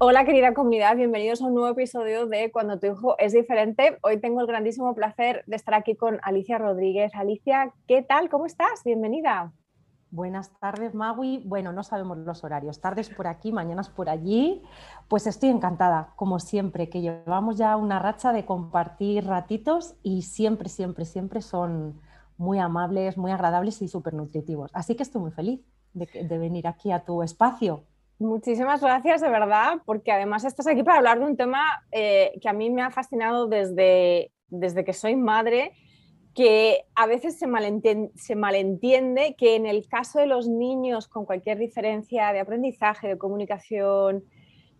Hola querida comunidad, bienvenidos a un nuevo episodio de Cuando tu hijo es diferente. Hoy tengo el grandísimo placer de estar aquí con Alicia Rodríguez. Alicia, ¿qué tal? ¿Cómo estás? Bienvenida. Buenas tardes, Magui. Bueno, no sabemos los horarios, tardes por aquí, mañanas por allí. Pues estoy encantada, como siempre, que llevamos ya una racha de compartir ratitos y siempre, siempre, siempre son muy amables, muy agradables y súper nutritivos. Así que estoy muy feliz de, venir aquí a tu espacio. Muchísimas gracias, de verdad, porque además estás aquí para hablar de un tema eh, que a mí me ha fascinado desde, desde que soy madre, que a veces se malentiende, se malentiende que en el caso de los niños con cualquier diferencia de aprendizaje, de comunicación,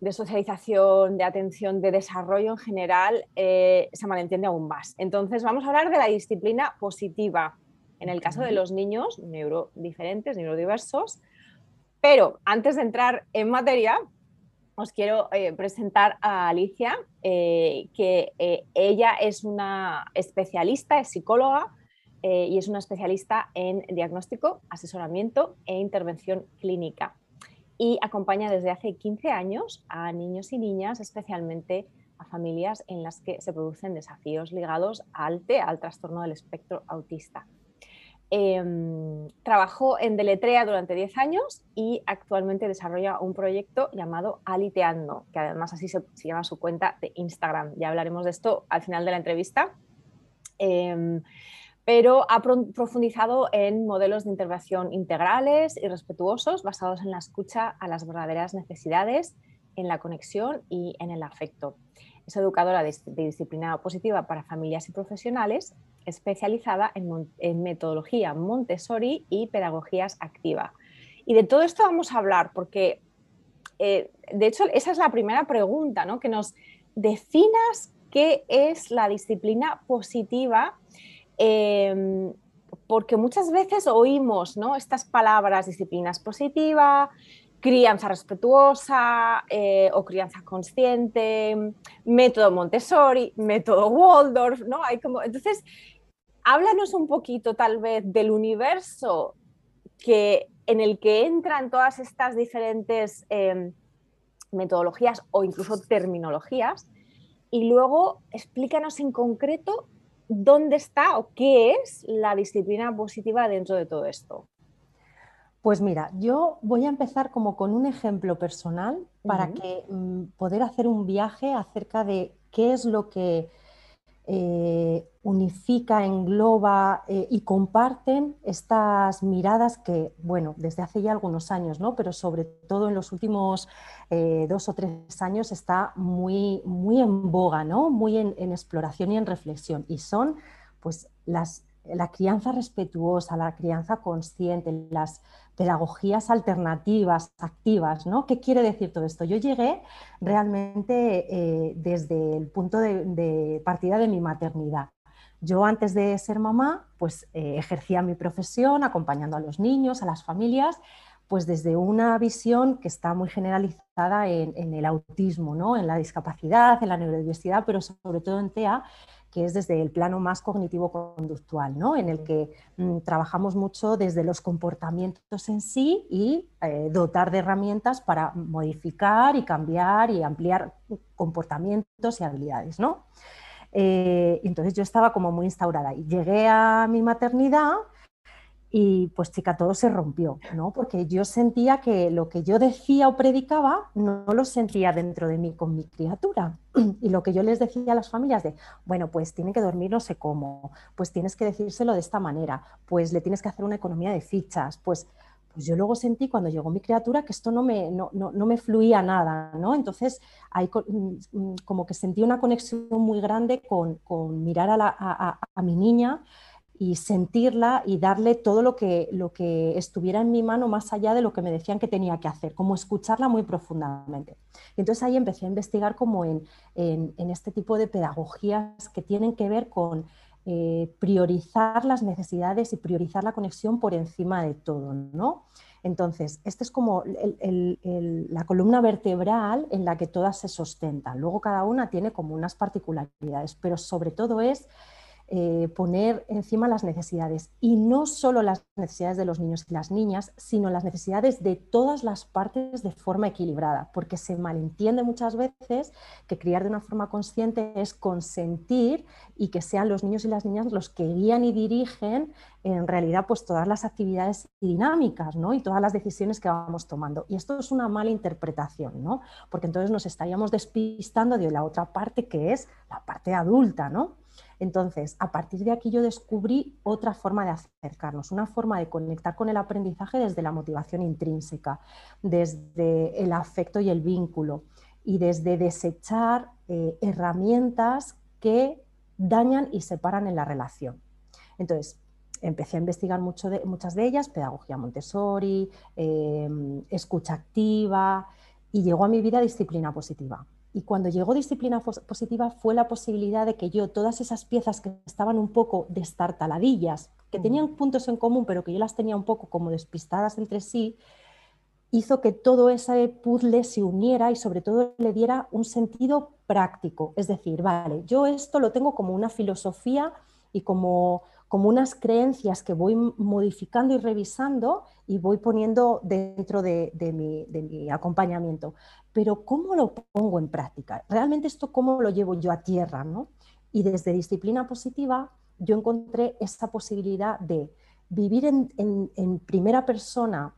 de socialización, de atención, de desarrollo en general, eh, se malentiende aún más. Entonces, vamos a hablar de la disciplina positiva en el caso de los niños neurodiferentes, neurodiversos, pero antes de entrar en materia, os quiero eh, presentar a Alicia, eh, que eh, ella es una especialista, es psicóloga y es una especialista en diagnóstico, asesoramiento e intervención clínica. Y acompaña desde hace 15 años a niños y niñas, especialmente a familias en las que se producen desafíos ligados al TEA, al trastorno del espectro autista. Em, trabajó en Deletrea durante 10 años y actualmente desarrolla un proyecto llamado Aliteando, que además así se, llama su cuenta de Instagram. Ya hablaremos de esto al final de la entrevista. Em, pero ha profundizado en modelos de intervención integrales y respetuosos basados en la escucha a las verdaderas necesidades, en la conexión y en el afecto. Es educadora de, disciplina positiva para familias y profesionales, especializada en, metodología Montessori y pedagogías activa. Y de todo esto vamos a hablar porque, eh, de hecho, esa es la primera pregunta, ¿no? que nos definas qué es la disciplina positiva. Em, porque muchas veces oímos ¿no? estas palabras, disciplinas positiva, crianza respetuosa eh, o crianza consciente, método Montessori, método Waldorf, ¿no? Hay como, entonces, háblanos un poquito tal vez del universo que, en el que entran todas estas diferentes em, metodologías o incluso terminologías y luego explícanos en concreto dónde está o qué es la disciplina positiva dentro de todo esto. Pues mira, yo voy a empezar como con un ejemplo personal para que mm, poder hacer un viaje acerca de qué es lo que eh, unifica, engloba eh, y comparten estas miradas que, bueno, desde hace ya algunos años, ¿no? pero sobre todo en los últimos eh, dos o tres años está muy, muy en boga, ¿no? muy en, en exploración y en reflexión. Y son pues las la crianza respetuosa, la crianza consciente, las pedagogías alternativas, activas, ¿no? ¿Qué quiere decir todo esto? Yo llegué realmente eh, desde el punto de, partida de mi maternidad. Yo antes de ser mamá, pues eh, ejercía mi profesión acompañando a los niños, a las familias, pues desde una visión que está muy generalizada en, en el autismo, ¿no? en la discapacidad, en la neurodiversidad, pero sobre todo en TEA, que es desde el plano más cognitivo-conductual, ¿no? en el que mm, trabajamos mucho desde los comportamientos en sí y eh, dotar de herramientas para modificar y cambiar y ampliar comportamientos y habilidades. ¿no? Eh, entonces yo estaba como muy instaurada y llegué a mi maternidad y pues chica, todo se rompió, ¿no? Porque yo sentía que lo que yo decía o predicaba no lo sentía dentro de mí con mi criatura. Y lo que yo les decía a las familias de, bueno, pues tiene que dormir no sé cómo, pues tienes que decírselo de esta manera, pues le tienes que hacer una economía de fichas, pues, pues yo luego sentí cuando llegó mi criatura que esto no me, no, me fluía nada, ¿no? Entonces, ahí mm, como que sentí una conexión muy grande con, mirar a, a mi niña y sentirla y darle todo lo que, lo que estuviera en mi mano más allá de lo que me decían que tenía que hacer, como escucharla muy profundamente. Entonces ahí empecé a investigar como en, este tipo de pedagogías que tienen que ver con eh, priorizar las necesidades y priorizar la conexión por encima de todo, ¿no? Entonces, esta es como la columna vertebral en la que todas se sustentan. Luego cada una tiene como unas particularidades, pero sobre todo es eh, poner encima las necesidades y no solo las necesidades de los niños y las niñas, sino las necesidades de todas las partes de forma equilibrada, porque se malentiende muchas veces que criar de una forma consciente es consentir y que sean los niños y las niñas los que guían y dirigen en realidad pues todas las actividades dinámicas ¿no? y todas las decisiones que vamos tomando. Y esto es una mala interpretación, ¿no? porque entonces nos estaríamos despistando de la otra parte que es la parte adulta, ¿no? Entonces, a partir de aquí yo descubrí otra forma de acercarnos, una forma de conectar con el aprendizaje desde la motivación intrínseca, desde el afecto y el vínculo y desde desechar eh, herramientas que dañan y separan en la relación. Entonces, empecé a investigar muchas de ellas, pedagogía Montessori, em, escucha activa, y llegó a mi vida disciplina positiva. Y cuando llegó disciplina positiva fue la posibilidad de que yo todas esas piezas que estaban un poco destartaladillas, que tenían puntos en común, pero que yo las tenía un poco como despistadas entre sí, hizo que todo ese puzzle se uniera y sobre todo le diera un sentido práctico. Es decir, vale, yo esto lo tengo como una filosofía y como como unas creencias que voy modificando y revisando y voy poniendo dentro de, mi, acompañamiento. Pero ¿cómo lo pongo en práctica? Realmente esto cómo lo llevo yo a tierra, ¿no? Y desde disciplina positiva yo encontré esa posibilidad de vivir en primera persona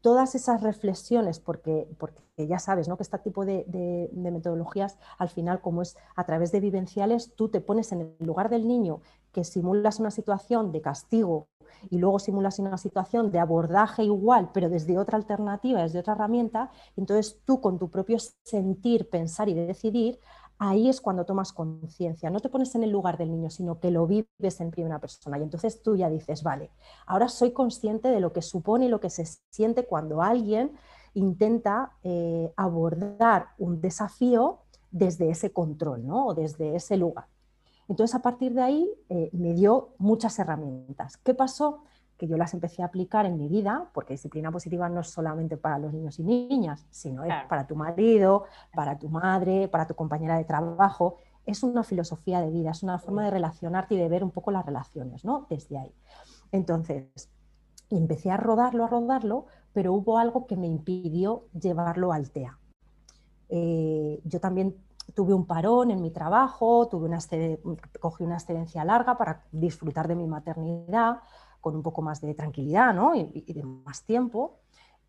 todas esas reflexiones, porque, porque ya sabes ¿no? que este tipo de, metodologías, al final, como es a través de vivenciales, tú te pones en el lugar del niño que simulas una situación de castigo y luego simulas una situación de abordaje igual, pero desde otra alternativa, desde otra herramienta, entonces tú con tu propio sentir, pensar y decidir, ahí es cuando tomas conciencia. No te pones en el lugar del niño, sino que lo vives en primera persona. Y entonces tú ya dices, vale, ahora soy consciente de lo que supone y lo que se siente cuando alguien intenta eh, abordar un desafío desde ese control, ¿no? O desde ese lugar. Entonces, a partir de ahí, eh, me dio muchas herramientas. ¿Qué pasó? que yo las empecé a aplicar en mi vida, porque disciplina positiva no es solamente para los niños y niñas, sino es para tu marido, para tu madre, para tu compañera de trabajo. Es una filosofía de vida, es una forma de relacionarte y de ver un poco las relaciones, ¿no? Desde ahí. Entonces, empecé a rodarlo, a rodarlo, pero hubo algo que me impidió llevarlo al TEA. Eh, yo también tuve un parón en mi trabajo, tuve una cogí una excedencia larga para disfrutar de mi maternidad, con un poco más de tranquilidad ¿no? y, de más tiempo.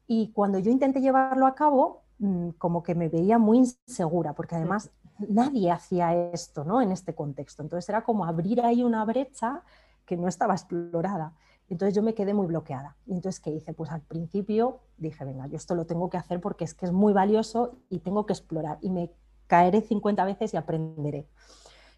Y cuando yo intenté llevarlo a cabo, mm, como que me veía muy insegura, porque además nadie hacía esto ¿no? en este contexto. Entonces era como abrir ahí una brecha que no estaba explorada. Entonces yo me quedé muy bloqueada. Y entonces, ¿qué hice? Pues al principio dije, venga, yo esto lo tengo que hacer porque es que es muy valioso y tengo que explorar. Y me caeré 50 veces y aprenderé.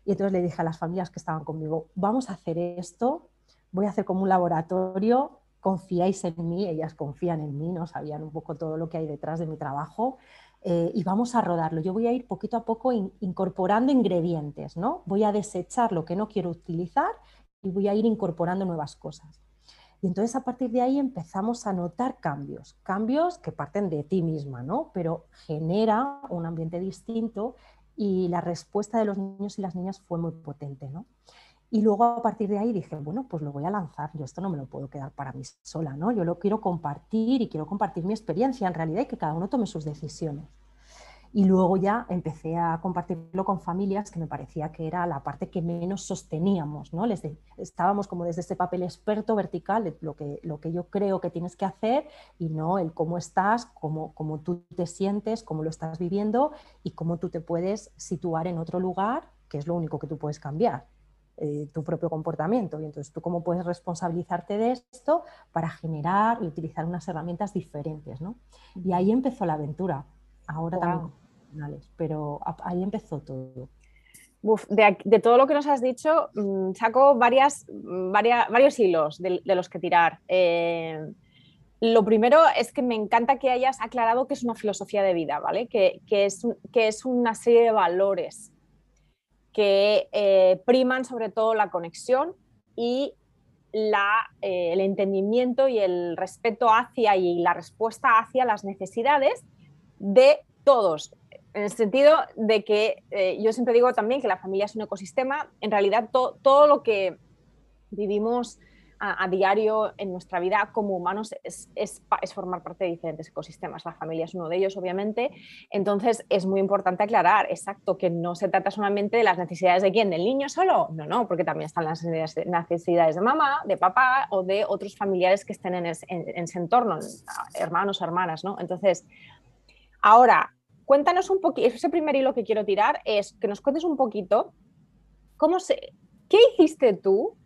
Y entonces le dije a las familias que estaban conmigo, vamos a hacer esto voy a hacer como un laboratorio, confiáis en mí, ellas confían en mí, ¿no? sabían un poco todo lo que hay detrás de mi trabajo. Eh, y vamos a rodarlo. Yo voy a ir poquito a poco incorporando ingredientes, ¿no? Voy a desechar lo que no quiero utilizar y voy a ir incorporando nuevas cosas. Y entonces a partir de ahí empezamos a notar cambios, cambios que parten de ti misma, ¿no? Pero genera un ambiente distinto y la respuesta de los niños y las niñas fue muy potente, ¿no? Y luego a partir de ahí dije, bueno, pues lo voy a lanzar, yo esto no me lo puedo quedar para mí sola, ¿no? Yo lo quiero compartir y quiero compartir mi experiencia en realidad y que cada uno tome sus decisiones. Y luego ya empecé a compartirlo con familias que me parecía que era la parte que menos sosteníamos, ¿no? Les estábamos como desde ese papel experto vertical de lo que, lo que yo creo que tienes que hacer y no el cómo estás, cómo, cómo tú te sientes, cómo lo estás viviendo y cómo tú te puedes situar en otro lugar, que es lo único que tú puedes cambiar. Eh, tu propio comportamiento. Y entonces tú cómo puedes responsabilizarte de esto para generar y utilizar unas herramientas diferentes. ¿no? Y ahí empezó la aventura. Ahora también, pero ahí empezó todo. de, todo lo que nos has dicho, mm, saco varias, varios hilos de, los que tirar. Eh, lo primero es que me encanta que hayas aclarado que es una filosofía de vida, ¿vale? Que, es, que es, una serie de valores que eh, priman sobre todo la conexión y la, eh, el entendimiento y el respeto hacia y la respuesta hacia las necesidades de todos. En el sentido de que eh, yo siempre digo también que la familia es un ecosistema, en realidad todo lo que vivimos a, diario en nuestra vida como humanos es, formar parte de diferentes ecosistemas. La familia es uno de ellos, obviamente. Entonces, es muy importante aclarar, exacto, que no se trata solamente de las necesidades de quién, del niño solo. No, no, porque también están las necesidades de mamá, de papá o de otros familiares que estén en, ese entorno, hermanos, hermanas, ¿no? Entonces, ahora, cuéntanos un poquito, ese primer hilo que quiero tirar es que nos cuentes un poquito cómo se, ¿qué hiciste tú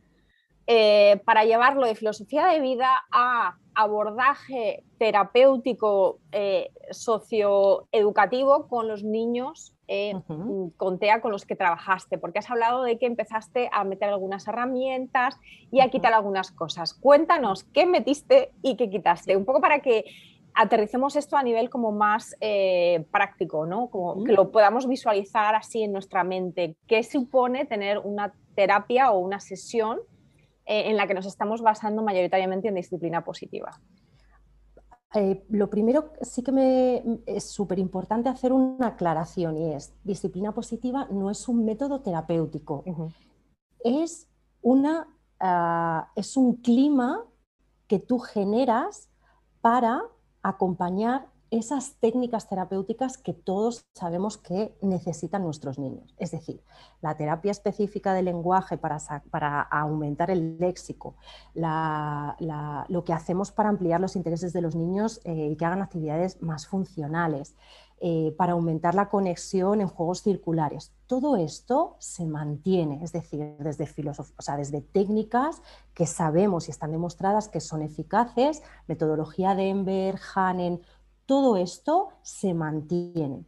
eh, para llevarlo de filosofía de vida a abordaje terapéutico eh, socioeducativo con los niños eh, con TEA con los que trabajaste, porque has hablado de que empezaste a meter algunas herramientas y a quitar algunas cosas. Cuéntanos qué metiste y qué quitaste, un poco para que aterricemos esto a nivel como más práctico, ¿no? Como que lo podamos visualizar así en nuestra mente. ¿Qué supone tener una terapia o una sesión eh, en la que nos estamos basando mayoritariamente en disciplina positiva? Eh, lo primero sí que me es súper importante hacer una aclaración y es, disciplina positiva no es un método terapéutico, es, una, ah, es un clima que tú generas para acompañar esas técnicas terapéuticas que todos sabemos que necesitan nuestros niños. Es decir, la terapia específica del lenguaje para, para aumentar el léxico, lo que hacemos para ampliar los intereses de los niños eh, y que hagan actividades más funcionales, eh, para aumentar la conexión en juegos circulares. Todo esto se mantiene, es decir, desde, o sea, desde técnicas que sabemos y están demostradas que son eficaces, metodología de Enver, Hanen, todo esto se mantiene.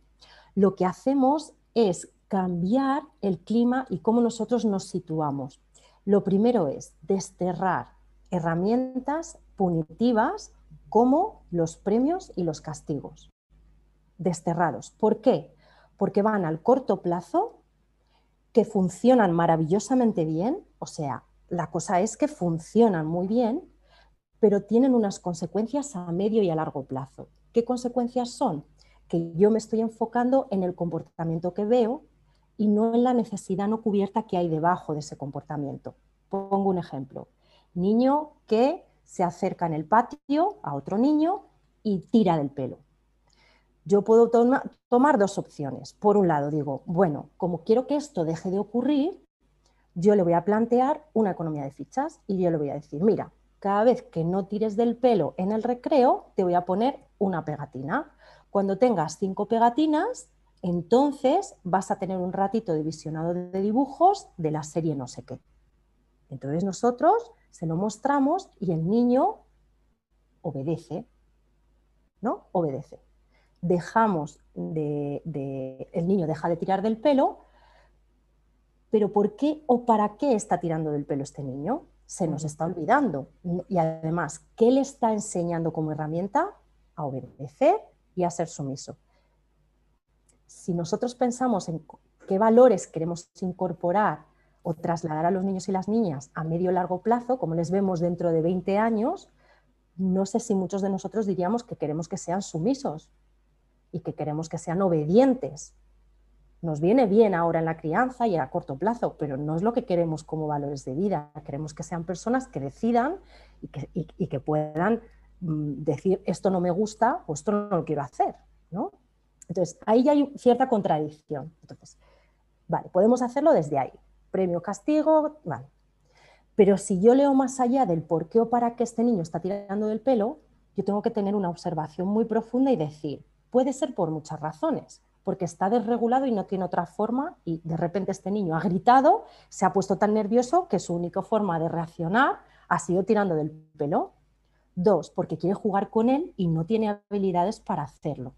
Lo que hacemos es cambiar el clima y cómo nosotros nos situamos. Lo primero es desterrar herramientas punitivas como los premios y los castigos. Desterrados. ¿Por qué? Porque van al corto plazo, que funcionan maravillosamente bien, o sea, la cosa es que funcionan muy bien, pero tienen unas consecuencias a medio y a largo plazo. ¿Qué consecuencias son? Que yo me estoy enfocando en el comportamiento que veo y no en la necesidad no cubierta que hay debajo de ese comportamiento. Pongo un ejemplo. Niño que se acerca en el patio a otro niño y tira del pelo. Yo puedo tomar dos opciones. Por un lado, digo, bueno, como quiero que esto deje de ocurrir, yo le voy a plantear una economía de fichas y yo le voy a decir, mira, cada vez que no tires del pelo en el recreo, te voy a poner una pegatina. Cuando tengas cinco pegatinas, entonces vas a tener un ratito de visionado de dibujos de la serie no sé qué. Entonces nosotros se lo mostramos y el niño obedece, ¿no? Obedece. Dejamos de, de, el niño deja de tirar del pelo, pero ¿por qué o para qué está tirando del pelo este niño? se nos está olvidando. Y además, ¿qué le está enseñando como herramienta? A obedecer y a ser sumiso. Si nosotros pensamos en qué valores queremos incorporar o trasladar a los niños y las niñas a medio largo plazo, como les vemos dentro de 20 años, no sé si muchos de nosotros diríamos que queremos que sean sumisos y que queremos que sean obedientes nos viene bien ahora en la crianza y a corto plazo, pero no es lo que queremos como valores de vida. Queremos que sean personas que decidan y que, puedan mm, decir esto no me gusta o esto no lo quiero hacer. ¿no? Entonces, ahí ya hay cierta contradicción. Entonces, vale, podemos hacerlo desde ahí. Premio, castigo, vale. Pero si yo leo más allá del por qué o para qué este niño está tirando del pelo, yo tengo que tener una observación muy profunda y decir, puede ser por muchas razones porque está desregulado y no tiene otra forma y de repente este niño ha gritado, se ha puesto tan nervioso que su única forma de reaccionar ha sido tirando del pelo. Dos, porque quiere jugar con él y no tiene habilidades para hacerlo.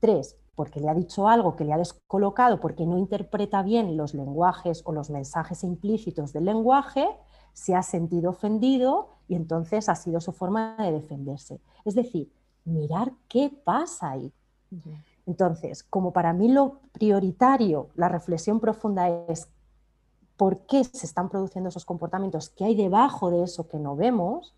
Tres, porque le ha dicho algo que le ha descolocado, porque no interpreta bien los lenguajes o los mensajes implícitos del lenguaje, se ha sentido ofendido y entonces ha sido su forma de defenderse. Es decir, mirar qué pasa ahí. Entonces, como para mí lo prioritario, la reflexión profunda es por qué se están produciendo esos comportamientos, qué hay debajo de eso que no vemos,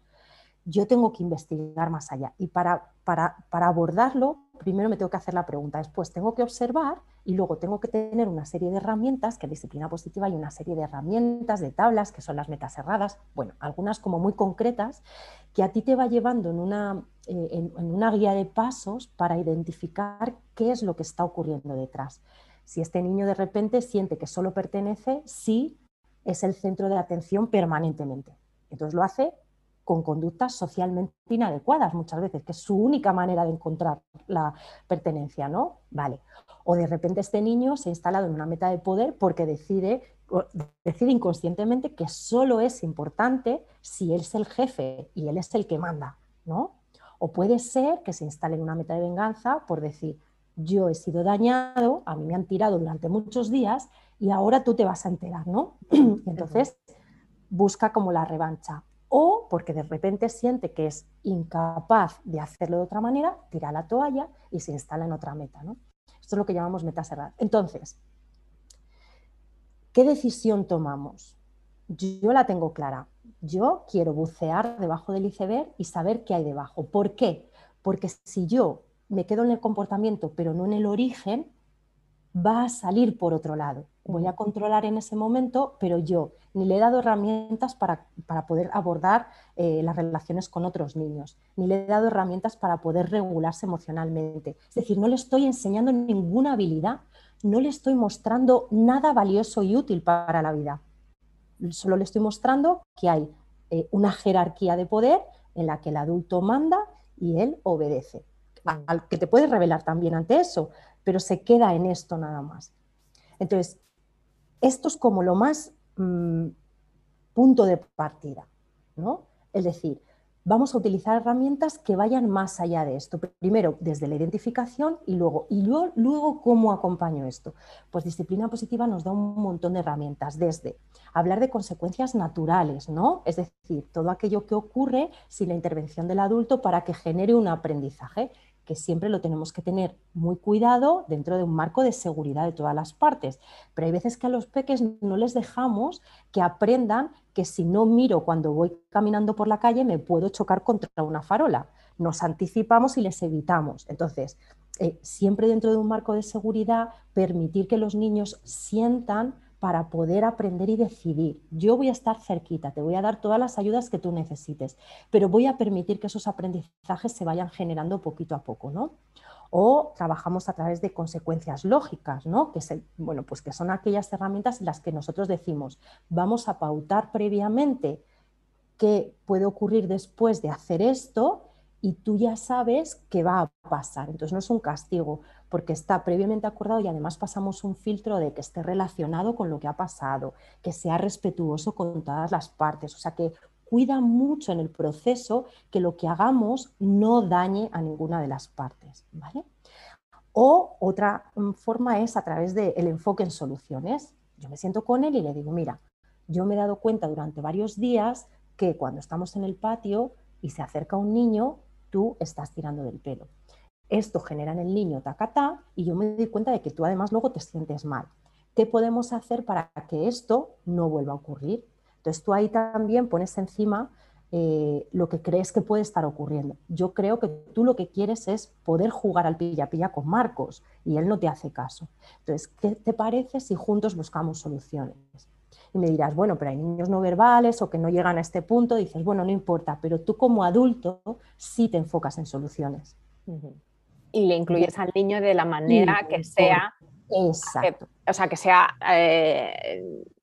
yo tengo que investigar más allá. Y para, para, para, abordarlo, primero me tengo que hacer la pregunta, después tengo que observar y luego tengo que tener una serie de herramientas, que en disciplina positiva hay una serie de herramientas, de tablas, que son las metas cerradas, bueno, algunas como muy concretas, que a ti te va llevando en una, eh, en, en una guía de pasos para identificar qué es lo que está ocurriendo detrás. Si este niño de repente siente que solo pertenece, sí es el centro de atención permanentemente. Entonces lo hace con conductas socialmente inadecuadas muchas veces, que es su única manera de encontrar la pertenencia, ¿no? Vale. O de repente este niño se ha instalado en una meta de poder porque decide, decide inconscientemente que solo es importante si él es el jefe y él es el que manda, ¿no? O puede ser que se instale en una meta de venganza por decir, yo he sido dañado, a mí me han tirado durante muchos días y ahora tú te vas a enterar, ¿no? entonces busca como la revancha o porque de repente siente que es incapaz de hacerlo de otra manera, tira la toalla y se instala en otra meta. ¿no? Esto es lo que llamamos meta cerrada. Entonces, ¿qué decisión tomamos? Yo la tengo clara. Yo quiero bucear debajo del iceberg y saber qué hay debajo. ¿Por qué? Porque si yo me quedo en el comportamiento pero no en el origen, va a salir por otro lado. Voy a controlar en ese momento, pero yo ni le he dado herramientas para, poder abordar eh, las relaciones con otros niños, ni le he dado herramientas para poder regularse emocionalmente. Es decir, no le estoy enseñando ninguna habilidad, no le estoy mostrando nada valioso y útil para la vida. Solo le estoy mostrando que hay eh, una jerarquía de poder en la que el adulto manda y él obedece. Al que te puedes revelar también ante eso, pero se queda en esto nada más. Entonces, esto es como lo más mm, punto de partida, ¿no? Es decir, vamos a utilizar herramientas que vayan más allá de esto. Primero, desde la identificación y luego, y luego, luego ¿cómo acompaño esto? Pues disciplina positiva nos da un montón de herramientas, desde hablar de consecuencias naturales, ¿no? Es decir, todo aquello que ocurre sin la intervención del adulto para que genere un aprendizaje que siempre lo tenemos que tener muy cuidado dentro de un marco de seguridad de todas las partes. Pero hay veces que a los peques no les dejamos que aprendan que si no miro cuando voy caminando por la calle me puedo chocar contra una farola. Nos anticipamos y les evitamos. Entonces, eh, siempre dentro de un marco de seguridad, permitir que los niños sientan para poder aprender y decidir. Yo voy a estar cerquita, te voy a dar todas las ayudas que tú necesites, pero voy a permitir que esos aprendizajes se vayan generando poquito a poco, ¿no? O trabajamos a través de consecuencias lógicas, ¿no? Que, bueno, pues que son aquellas herramientas en las que nosotros decimos, vamos a pautar previamente qué puede ocurrir después de hacer esto y tú ya sabes qué va a pasar. Entonces no es un castigo, porque está previamente acordado y además pasamos un filtro de que esté relacionado con lo que ha pasado, que sea respetuoso con todas las partes, o sea que cuida mucho en el proceso que lo que hagamos no dañe a ninguna de las partes, ¿vale? O otra mm, forma es a través del enfoque en soluciones. Yo me siento con él y le digo, mira, yo me he dado cuenta durante varios días que cuando estamos en el patio y se acerca un niño, tú estás tirando del pelo esto genera en el niño tacatá y yo me doy cuenta de que tú además luego te sientes mal. ¿Qué podemos hacer para que esto no vuelva a ocurrir? Entonces tú ahí también pones encima eh, lo que crees que puede estar ocurriendo. Yo creo que tú lo que quieres es poder jugar al pilla-pilla con Marcos y él no te hace caso. Entonces, ¿qué te parece si juntos buscamos soluciones? Y me dirás, bueno, pero hay niños no verbales o que no llegan a este punto. dices, bueno, no importa, pero tú como adulto sí te enfocas en soluciones y le incluyes al niño de la manera que sea, Exacto. o sea, que sea eh,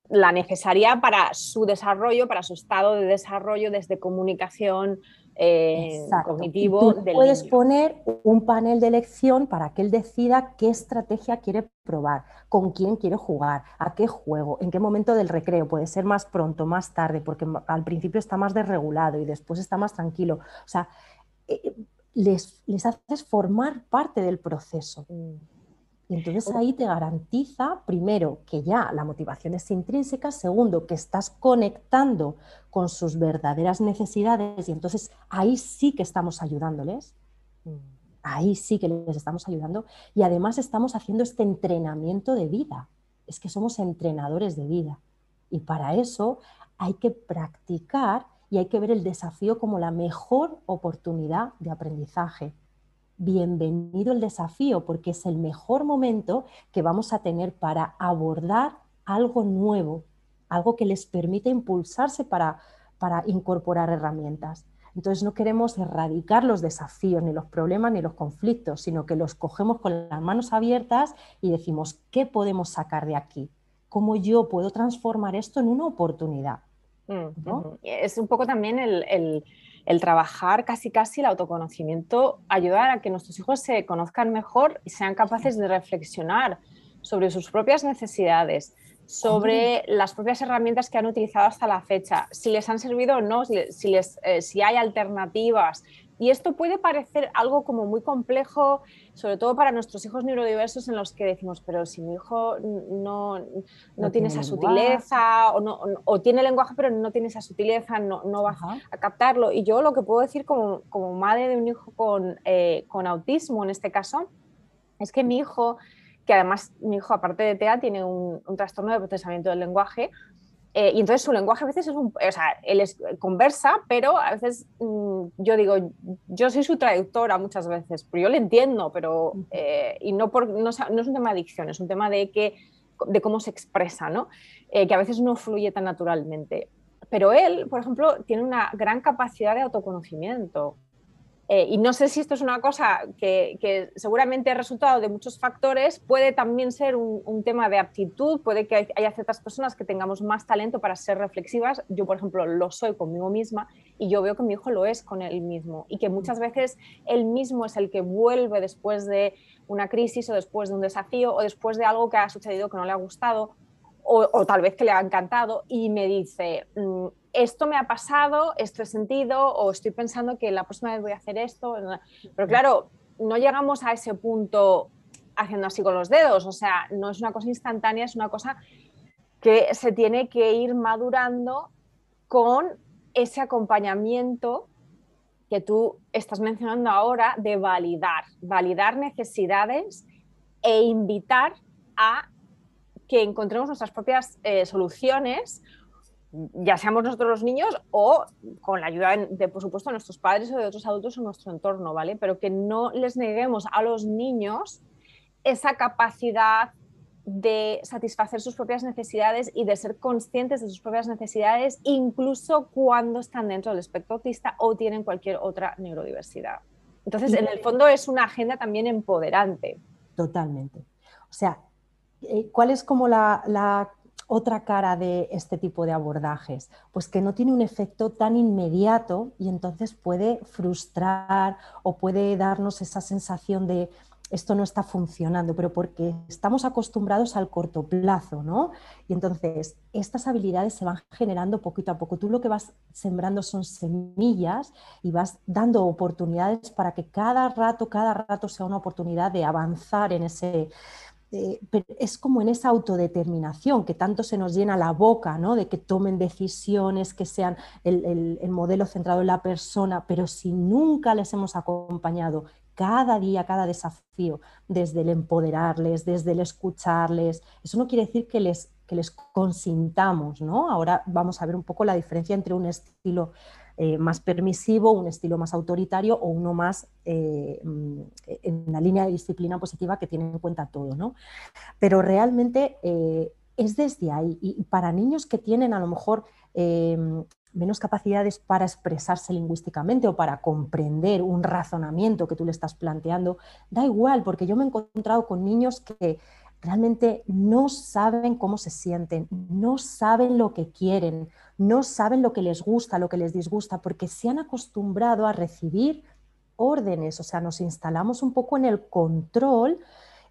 la necesaria para su desarrollo, para su estado de desarrollo desde comunicación eh, cognitivo. Tú puedes poner un panel de elección para que él decida qué estrategia quiere probar, con quién quiere jugar, a qué juego, en qué momento del recreo. Puede ser más pronto, más tarde, porque al principio está más desregulado y después está más tranquilo. O sea, eh, les, haces formar parte del proceso. Mm. Y entonces ahí te garantiza, primero, que ya la motivación es intrínseca, segundo, que estás conectando con sus verdaderas necesidades y entonces ahí sí que estamos ayudándoles. Ahí sí que les estamos ayudando y además estamos haciendo este entrenamiento de vida. Es que somos entrenadores de vida. Y para eso hay que practicar y hay que ver el desafío como la mejor oportunidad de aprendizaje bienvenido el desafío porque es el mejor momento que vamos a tener para abordar algo nuevo, algo que les permite impulsarse para, para incorporar herramientas. Entonces no queremos erradicar los desafíos, ni los problemas, ni los conflictos, sino que los cogemos con las manos abiertas y decimos, ¿qué podemos sacar de aquí? ¿Cómo yo puedo transformar esto en una oportunidad? Mm, es un poco también el el trabajar casi casi el autoconocimiento, ayudar a que nuestros hijos se conozcan mejor y sean capaces de reflexionar sobre sus propias necesidades, sobre las propias herramientas que han utilizado hasta la fecha, si les han servido o no, si, les, eh, si hay alternativas, y esto puede parecer algo como muy complejo, sobre todo para nuestros hijos neurodiversos en los que decimos, pero si mi hijo no, no, tiene esa sutileza o, no, o, tiene lenguaje pero no tiene esa sutileza, no, no va a captarlo. Y yo lo que puedo decir como, como madre de un hijo con, eh, con autismo en este caso, es que mi hijo que además mi hijo, aparte de TEA, tiene un, un, trastorno de procesamiento del lenguaje, eh, y entonces su lenguaje a veces es un, o sea, él conversa, pero a veces mm, yo digo, yo soy su traductora muchas veces, pero yo le entiendo, pero, eh, y no, por, no, es un tema de adicción, es un tema de, que, de cómo se expresa, ¿no? Eh, que a veces no fluye tan naturalmente. Pero él, por ejemplo, tiene una gran capacidad de autoconocimiento. Eh, y no sé si esto es una cosa que, seguramente es resultado de muchos factores, puede también ser un, tema de aptitud, puede que haya ciertas personas que tengamos más talento para ser reflexivas. Yo, por ejemplo, lo soy conmigo misma y yo veo que mi hijo lo es con él mismo y que muchas veces él mismo es el que vuelve después de una crisis o después de un desafío o después de algo que ha sucedido que no le ha gustado o, tal vez que le ha encantado y me dice, mm, esto me ha pasado, esto he sentido o estoy pensando que la próxima vez voy a hacer esto. Pero claro, no llegamos a ese punto haciendo así con los dedos, o sea, no es una cosa instantánea, es una cosa que se tiene que ir madurando con ese acompañamiento que tú estás mencionando ahora de validar, validar necesidades e invitar a que encontremos nuestras propias eh, soluciones, ya seamos nosotros los niños o con la ayuda de, por supuesto, nuestros padres o de otros adultos en nuestro entorno, ¿vale? Pero que no les neguemos a los niños esa capacidad de satisfacer sus propias necesidades y de ser conscientes de sus propias necesidades, incluso cuando están dentro del espectro autista o tienen cualquier otra neurodiversidad. Entonces, en el fondo es una agenda también empoderante. Totalmente. O sea, eh, ¿Cuál es como la, otra cara de este tipo de abordajes? Pues que no tiene un efecto tan inmediato y entonces puede frustrar o puede darnos esa sensación de esto no está funcionando, pero porque estamos acostumbrados al corto plazo, ¿no? Y entonces estas habilidades se van generando poquito a poco. Tú lo que vas sembrando son semillas y vas dando oportunidades para que cada rato, cada rato sea una oportunidad de avanzar en ese, eh, es como en esa autodeterminación que tanto se nos llena la boca, ¿no? de que tomen decisiones, que sean el, modelo centrado en la persona, pero si nunca les hemos acompañado cada día, cada desafío, desde el empoderarles, desde el escucharles, eso no quiere decir que les, que les consintamos, ¿no? Ahora vamos a ver un poco la diferencia entre un estilo eh, más permisivo, un estilo más autoritario o uno más eh, mm, en la línea de disciplina positiva que tiene en cuenta todo. ¿no? Pero realmente eh, es desde ahí. Y para niños que tienen a lo mejor menos capacidades para expresarse lingüísticamente o para comprender un razonamiento que tú le estás planteando, da igual, porque yo me he encontrado con niños que realmente no saben cómo se sienten, no saben lo que quieren, no saben lo que les gusta, lo que les disgusta, porque se han acostumbrado a recibir órdenes, o sea, nos instalamos un poco en el control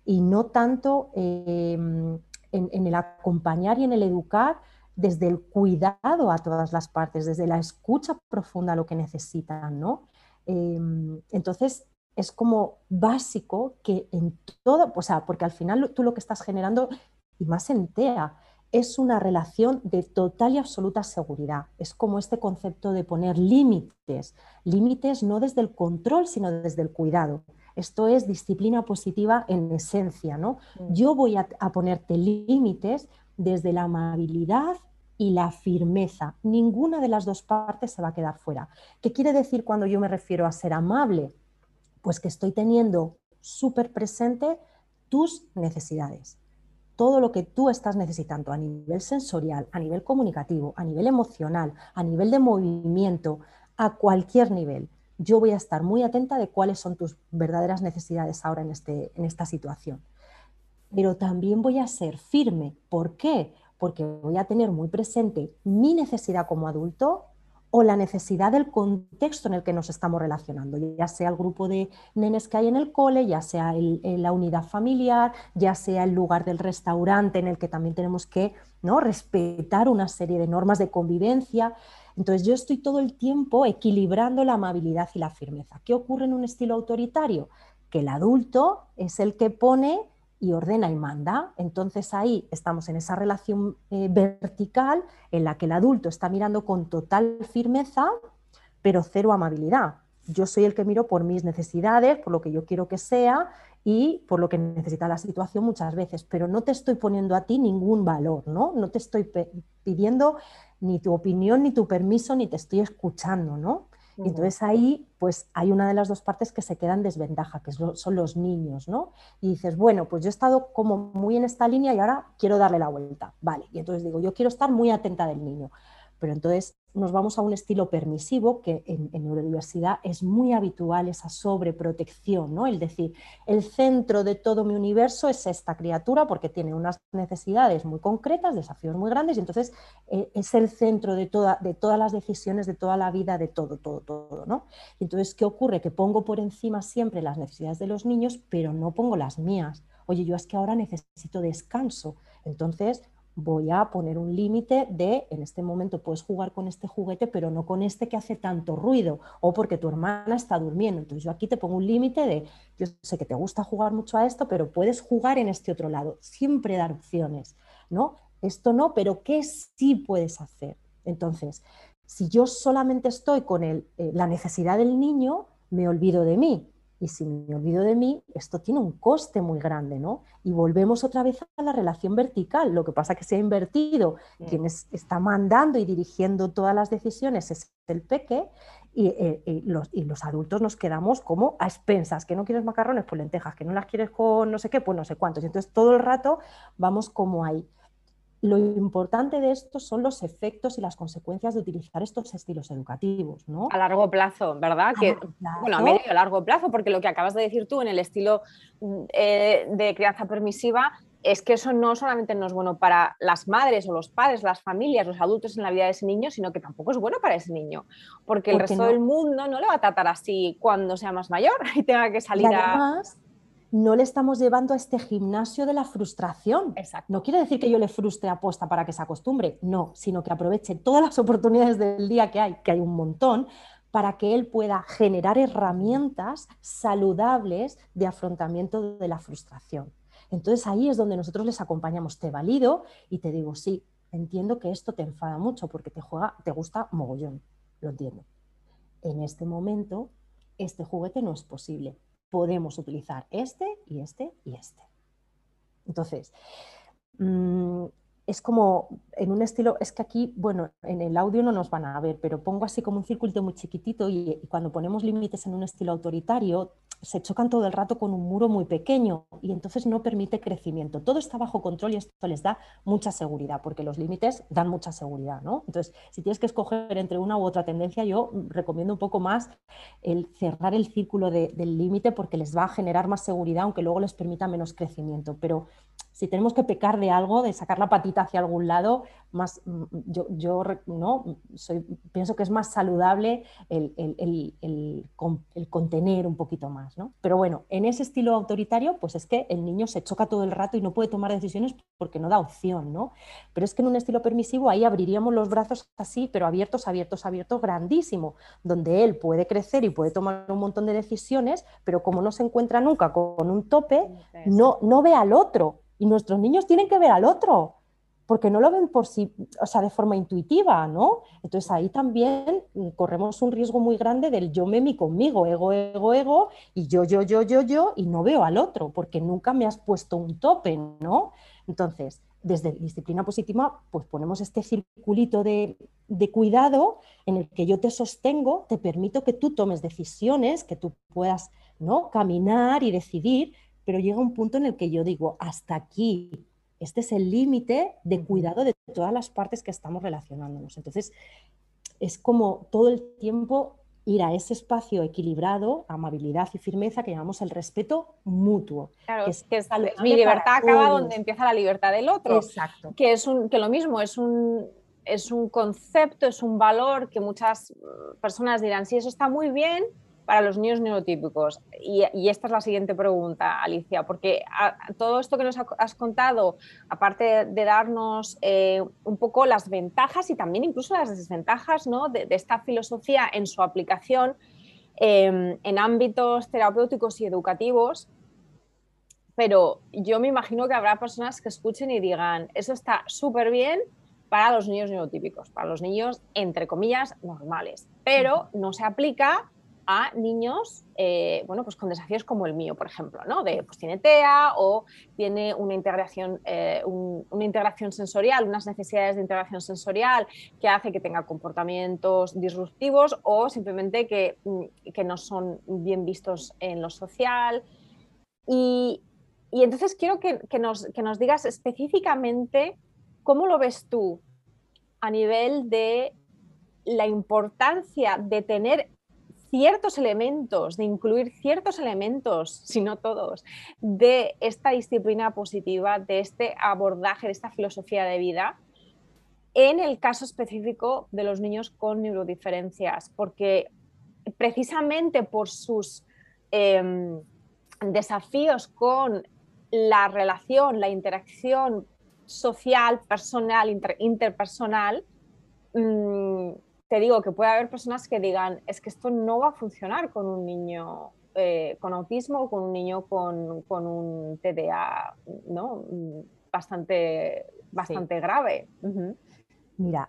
y no tanto em, en, el acompañar y en el educar desde el cuidado a todas las partes, desde la escucha profunda a lo que necesitan, ¿no? Em, entonces, es como básico que en todo, o sea, porque al final tú lo que estás generando, y más en TEA, es una relación de total y absoluta seguridad. Es como este concepto de poner límites, límites no desde el control, sino desde el cuidado. Esto es disciplina positiva en esencia, ¿no? Mm. Yo voy a, a ponerte límites desde la amabilidad y la firmeza. Ninguna de las dos partes se va a quedar fuera. ¿Qué quiere decir cuando yo me refiero a ser amable? Pues que estoy teniendo súper presente tus necesidades. Todo lo que tú estás necesitando a nivel sensorial, a nivel comunicativo, a nivel emocional, a nivel de movimiento, a cualquier nivel. Yo voy a estar muy atenta de cuáles son tus verdaderas necesidades ahora en, este, en esta situación. Pero también voy a ser firme. ¿Por qué? porque voy a tener muy presente mi necesidad como adulto o la necesidad del contexto en el que nos estamos relacionando, ya sea el grupo de nenes que hay en el cole, ya sea la unidad familiar, ya sea el lugar del restaurante en el que también tenemos que ¿no? respetar una serie de normas de convivencia. Entonces yo estoy todo el tiempo equilibrando la amabilidad y la firmeza. ¿Qué ocurre en un estilo autoritario? Que el adulto es el que pone y ordena y manda. Entonces ahí estamos en esa relación eh, vertical en la que el adulto está mirando con total firmeza, pero cero amabilidad. Yo soy el que miro por mis necesidades, por lo que yo quiero que sea y por lo que necesita la situación muchas veces, pero no te estoy poniendo a ti ningún valor, ¿no? No te estoy pidiendo ni tu opinión, ni tu permiso, ni te estoy escuchando, ¿no? Y entonces ahí pues hay una de las dos partes que se queda en desventaja, que son los niños, ¿no? Y dices, bueno, pues yo he estado como muy en esta línea y ahora quiero darle la vuelta, vale. Y entonces digo, yo quiero estar muy atenta del niño. Pero entonces nos vamos a un estilo permisivo que en, neurodiversidad es muy habitual esa sobreprotección, ¿no? El decir, el centro de todo mi universo es esta criatura porque tiene unas necesidades muy concretas, desafíos muy grandes, y entonces eh, es el centro de, toda, de todas las decisiones, de toda la vida, de todo, todo, todo, ¿no? entonces, ¿qué ocurre? Que pongo por encima siempre las necesidades de los niños, pero no pongo las mías. Oye, yo es que ahora necesito descanso. Entonces, voy a poner un límite de, en este momento puedes jugar con este juguete, pero no con este que hace tanto ruido, o porque tu hermana está durmiendo. Entonces yo aquí te pongo un límite de, yo sé que te gusta jugar mucho a esto, pero puedes jugar en este otro lado. Siempre dar opciones, ¿no? Esto no, pero ¿qué sí puedes hacer? Entonces, si yo solamente estoy con el, eh, la necesidad del niño, me olvido de mí. Y si me olvido de mí, esto tiene un coste muy grande, ¿no? Y volvemos otra vez a la relación vertical. Lo que pasa es que se ha invertido. Quien está mandando y dirigiendo todas las decisiones es el peque eh, y, los, y, los, adultos nos quedamos como a expensas. Que no quieres macarrones, pues lentejas. Que no las quieres con no sé qué, pues no sé cuántos. Y entonces todo el rato vamos como ahí. Lo importante de esto son los efectos y las consecuencias de utilizar estos estilos educativos, ¿no? A largo plazo, ¿verdad? que, Bueno, a medio y a largo plazo, porque lo que acabas de decir tú en el estilo mm, eh, de crianza permisiva es que eso no solamente no es bueno para las madres o los padres, las familias, los adultos en la vida de ese niño, sino que tampoco es bueno para ese niño, porque el resto del mundo no le va a tratar así cuando sea más mayor y tenga que salir a no le estamos llevando a este gimnasio de la frustración. No quiere decir que yo le frustre aposta para que se acostumbre, no, sino que aproveche todas las oportunidades del día que hay, que hay un montón, para que él pueda generar herramientas saludables de afrontamiento de la frustración. Entonces ahí es donde nosotros les acompañamos, te valido y te digo, sí, entiendo que esto te enfada mucho porque te juega, te gusta mogollón, lo entiendo. En este momento, este juguete no es posible podemos utilizar este y este y este. Entonces, mm, es como en un estilo, es que aquí, bueno, en el audio no nos van a ver, pero pongo así como un circuito muy chiquitito y, cuando ponemos límites en un estilo autoritario, se chocan todo el rato con un muro muy pequeño y entonces no permite crecimiento. Todo está bajo control y esto les da mucha seguridad, porque los límites dan mucha seguridad, ¿no? Entonces, si tienes que escoger entre una u otra tendencia, yo recomiendo un poco más el cerrar el círculo del límite porque les va a generar más seguridad, aunque luego les permita menos crecimiento. Pero si tenemos que pecar de algo, de sacar la patita hacia algún lado, más, mm, yo, yo ¿no? Soy, pienso que es más saludable el, el, el, contener un poquito más. ¿no? Pero bueno, en ese estilo autoritario, pues es que el niño se choca todo el rato y no puede tomar decisiones porque no da opción. ¿no? Pero es que en un estilo permisivo ahí abriríamos los brazos así, pero abiertos, abiertos, abiertos, grandísimo, donde él puede crecer y puede tomar un montón de decisiones, pero como no se encuentra nunca con un tope, no, no ve al otro. Y nuestros niños tienen que ver al otro porque no lo ven por sí, o sea, de forma intuitiva, ¿no? Entonces ahí también corremos un riesgo muy grande del yo me mi conmigo, ego, ego, ego, y yo, yo, yo, yo, yo, y no veo al otro, porque nunca me has puesto un tope, ¿no? Entonces, desde disciplina positiva, pues ponemos este circulito de, de cuidado en el que yo te sostengo, te permito que tú tomes decisiones, que tú puedas, ¿no? Caminar y decidir, pero llega un punto en el que yo digo, hasta aquí, este es el límite de cuidado de todas las partes que estamos relacionándonos. Entonces, es como todo el tiempo ir a ese espacio equilibrado, amabilidad y firmeza que llamamos el respeto mutuo. Claro, que, es, mi libertad acaba donde empieza la libertad del otro. Exacto. Que es un, que lo mismo, es un, es un concepto, es un valor que muchas personas dirán, sí, eso está muy bien, para los niños neurotípicos? Y, esta es la siguiente pregunta, Alicia, porque todo esto que nos has contado, aparte de darnos eh, un poco las ventajas y también incluso las desventajas ¿no? de, esta filosofía en su aplicación em, en ámbitos terapéuticos y educativos, pero yo me imagino que habrá personas que escuchen y digan, eso está súper bien para los niños neurotípicos, para los niños, entre comillas, normales, pero no se aplica a niños eh, bueno, pues con desafíos como el mío, por ejemplo, ¿no? de, pues tiene TEA o tiene una integración, eh, una integración sensorial, unas necesidades de integración sensorial que hace que tenga comportamientos disruptivos o simplemente que, mm, que no son bien vistos en lo social. Y, y entonces quiero que, que, nos, que nos digas específicamente cómo lo ves tú a nivel de la importancia de tener ciertos elementos, de incluir ciertos elementos, si no todos, de esta disciplina positiva, de este abordaje, de esta filosofía de vida, en el caso específico de los niños con neurodiferencias, porque precisamente por sus em, desafíos con la relación, la interacción social, personal, interpersonal, mm, te digo que puede haber personas que digan, es que esto no va a funcionar con un niño eh, con autismo o con un niño con, un TDA ¿no? bastante, bastante grave. Mira,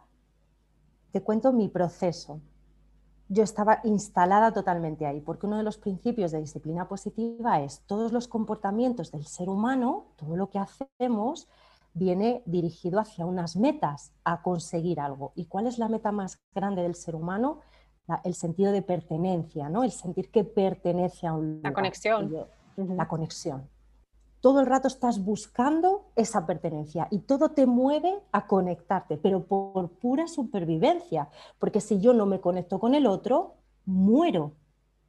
te cuento mi proceso. Yo estaba instalada totalmente ahí, porque uno de los principios de disciplina positiva es todos los comportamientos del ser humano, todo lo que hacemos, viene dirigido hacia unas metas, a conseguir algo. ¿Y cuál es la meta más grande del ser humano? el sentido de pertenencia, ¿no? el sentir que pertenece a un lugar. La conexión. La conexión. Todo el rato estás buscando esa pertenencia y todo te mueve a conectarte, pero por pura supervivencia, porque si yo no me conecto con el otro, muero,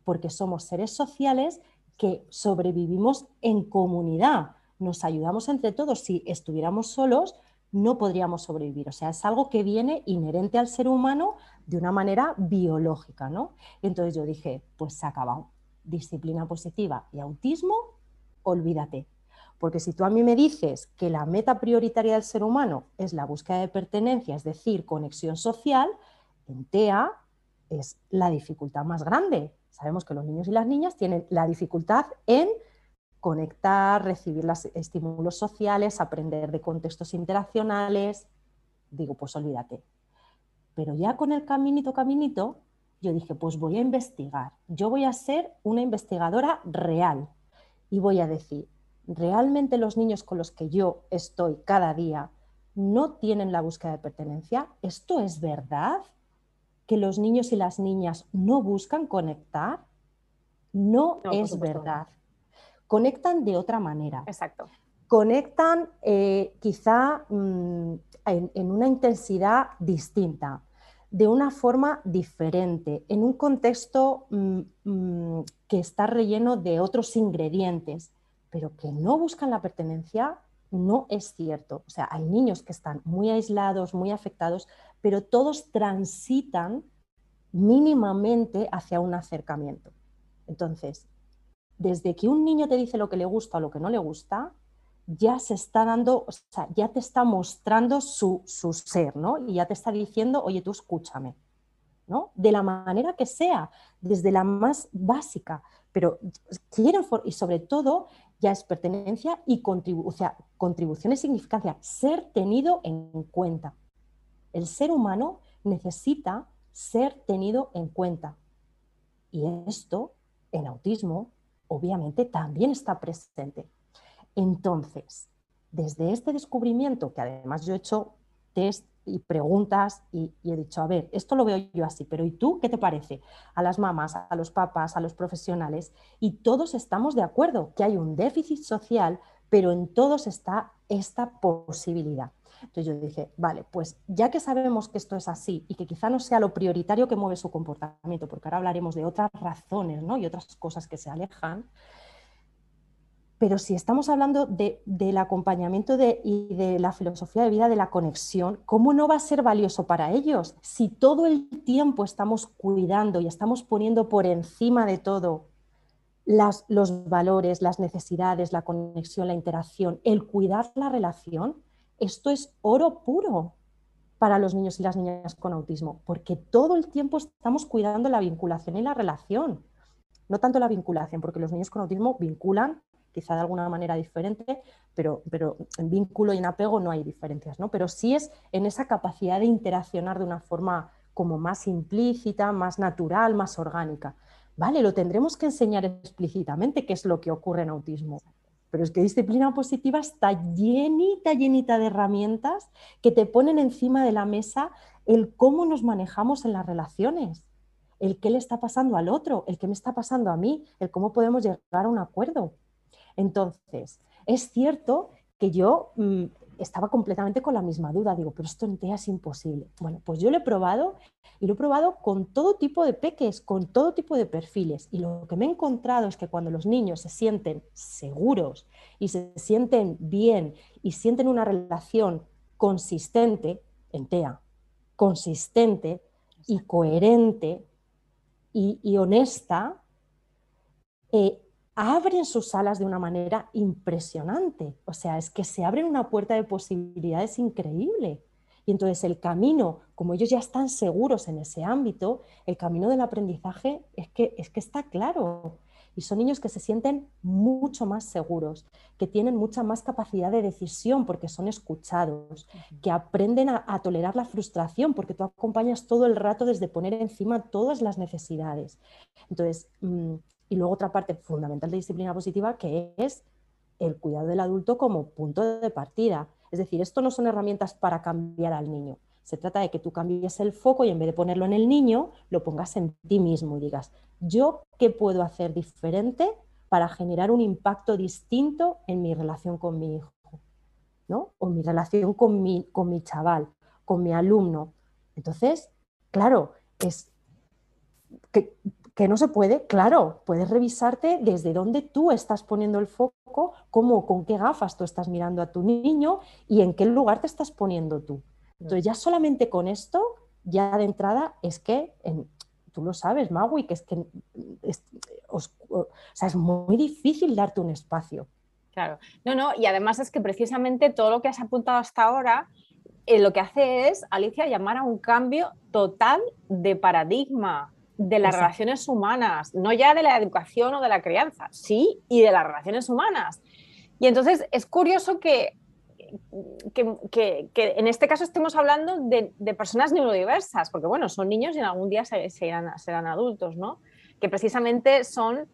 porque somos seres sociales que sobrevivimos en comunidad nos ayudamos entre todos. Si estuviéramos solos, no podríamos sobrevivir. O sea, es algo que viene inherente al ser humano de una manera biológica, ¿no? Entonces yo dije, pues se ha acabado. Disciplina positiva y autismo, olvídate. Porque si tú a mí me dices que la meta prioritaria del ser humano es la búsqueda de pertenencia, es decir, conexión social, en TEA es la dificultad más grande. Sabemos que los niños y las niñas tienen la dificultad en conectar, recibir los estímulos sociales, aprender de contextos interaccionales. Digo, pues olvídate. Pero ya con el caminito, caminito, yo dije, pues voy a investigar. Yo voy a ser una investigadora real y voy a decir, ¿realmente los niños con los que yo estoy cada día no tienen la búsqueda de pertenencia? ¿Esto es verdad? ¿Que los niños y las niñas no buscan conectar? No, es verdad conectan de otra manera. Exacto. Conectan eh, quizá mm, en, una intensidad distinta, de una forma diferente, en un contexto mm, mm, que está relleno de otros ingredientes, pero que no buscan la pertenencia, no es cierto. O sea, hay niños que están muy aislados, muy afectados, pero todos transitan mínimamente hacia un acercamiento. Entonces, desde que un niño te dice lo que le gusta o lo que no le gusta, ya se está dando, o sea, ya te está mostrando su, su ser, ¿no? Y ya te está diciendo, oye, tú escúchame, ¿no? De la manera que sea, desde la más básica, pero quieren, y sobre todo, ya es pertenencia y o sea, contribución y significancia, ser tenido en cuenta. El ser humano necesita ser tenido en cuenta. Y esto, en autismo, obviamente también está presente. Entonces, desde este descubrimiento, que además yo he hecho test y preguntas y, he dicho, a ver, esto lo veo yo así, pero ¿y tú qué te parece? A las mamás, a los papás, a los profesionales, y todos estamos de acuerdo que hay un déficit social, pero en todos está esta posibilidad. Entonces yo dije, vale, pues ya que sabemos que esto es así y que quizá no sea lo prioritario que mueve su comportamiento, porque ahora hablaremos de otras razones ¿no? y otras cosas que se alejan, pero si estamos hablando del acompañamiento y de la filosofía de vida de la conexión, ¿cómo no va a ser valioso para ellos? Si todo el tiempo estamos cuidando y estamos poniendo por encima de todo los valores, las necesidades, la conexión, la interacción, el cuidar la relación, esto es oro puro para los niños y las niñas con autismo, porque todo el tiempo estamos cuidando la vinculación y la relación. No tanto la vinculación, porque los niños con autismo vinculan quizá de alguna manera diferente, pero, pero en vínculo y en apego no hay diferencias, ¿no? Pero sí es en esa capacidad de interaccionar de una forma como más implícita, más natural, más orgánica. Vale, lo tendremos que enseñar explícitamente qué es lo que ocurre en autismo. Pero es que disciplina positiva está llenita, llenita de herramientas que te ponen encima de la mesa el cómo nos manejamos en las relaciones, el qué le está pasando al otro, el qué me está pasando a mí, el cómo podemos llegar a un acuerdo. Entonces, es cierto que yo mm, estaba completamente con la misma duda, digo, pero esto en TEA es imposible. Bueno, pues yo lo he probado y lo he probado con todo tipo de peques, con todo tipo de perfiles. Y lo que me he encontrado es que cuando los niños se sienten seguros y se sienten bien y sienten una relación consistente en TEA, consistente y coherente y, honesta, eh, abren sus alas de una manera impresionante. O sea, es que se abren una puerta de posibilidades increíble. Y entonces el camino, como ellos ya están seguros en ese ámbito, el camino del aprendizaje es que, es que está claro. Y son niños que se sienten mucho más seguros, que tienen mucha más capacidad de decisión porque son escuchados, que aprenden a, tolerar la frustración porque tú acompañas todo el rato desde poner encima todas las necesidades. Entonces, mm, y luego otra parte fundamental de disciplina positiva que es el cuidado del adulto como punto de partida. Es decir, esto no son herramientas para cambiar al niño. Se trata de que tú cambies el foco y en vez de ponerlo en el niño, lo pongas en ti mismo y digas, ¿yo qué puedo hacer diferente para generar un impacto distinto en mi relación con mi hijo? ¿no? O mi relación con mi, con mi chaval, con mi alumno. Entonces, claro, es que que no se puede, claro, puedes revisarte desde dónde tú estás poniendo el foco, cómo, con qué gafas tú estás mirando a tu niño y en qué lugar te estás poniendo tú. Entonces ya solamente con esto, ya de entrada es que, tú lo sabes, Magui, que es que es, es muy difícil darte un espacio. Claro, no, no, y además es que precisamente todo lo que has apuntado hasta ahora eh, lo que hace es, Alicia, llamar a un cambio total de paradigma de las relaciones humanas, no ya de la educación o de la crianza, sí, y de las relaciones humanas. Y entonces es curioso que, que, en este caso estemos hablando de, personas neurodiversas, porque bueno, son niños y en algún día serán, adultos, ¿no? Que precisamente son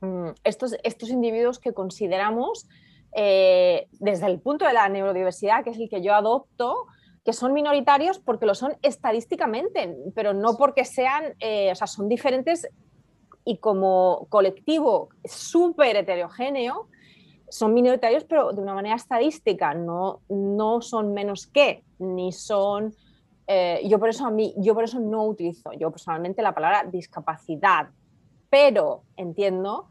mm, estos, estos individuos que consideramos eh, desde el punto de la neurodiversidad, que es el que yo adopto, que son minoritarios porque lo son estadísticamente, pero no porque sean, eh, o sea, son diferentes y como colectivo súper heterogéneo, son minoritarios, pero de una manera estadística, no, no son menos que, ni son... Eh, yo, por eso a mí, yo por eso no utilizo yo personalmente la palabra discapacidad, pero entiendo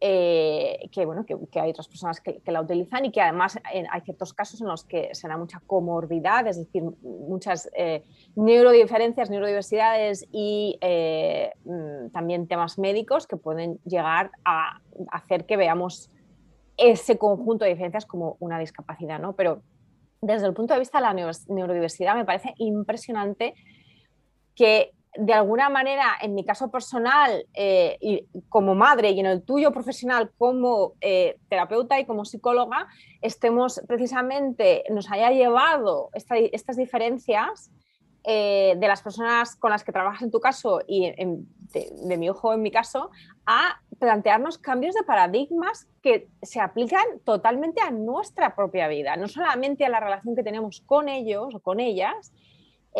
eh, que, bueno, que, hay otras personas que, la utilizan y que además hay ciertos casos en los que se da mucha comorbidad, es decir, muchas eh, neurodiferencias, neurodiversidades y eh, mm, también temas médicos que pueden llegar a hacer que veamos ese conjunto de diferencias como una discapacidad, ¿no? Pero desde el punto de vista de la neurodiversidad me parece impresionante que de alguna manera, en mi caso personal, eh, y como madre, y en el tuyo profesional como eh, terapeuta y como psicóloga, estemos precisamente, nos haya llevado estas diferencias eh, de las personas con las que trabajas en tu caso y de, mi hijo en mi caso, a plantearnos cambios de paradigmas que se aplican totalmente a nuestra propia vida, no solamente a la relación que tenemos con ellos o con ellas,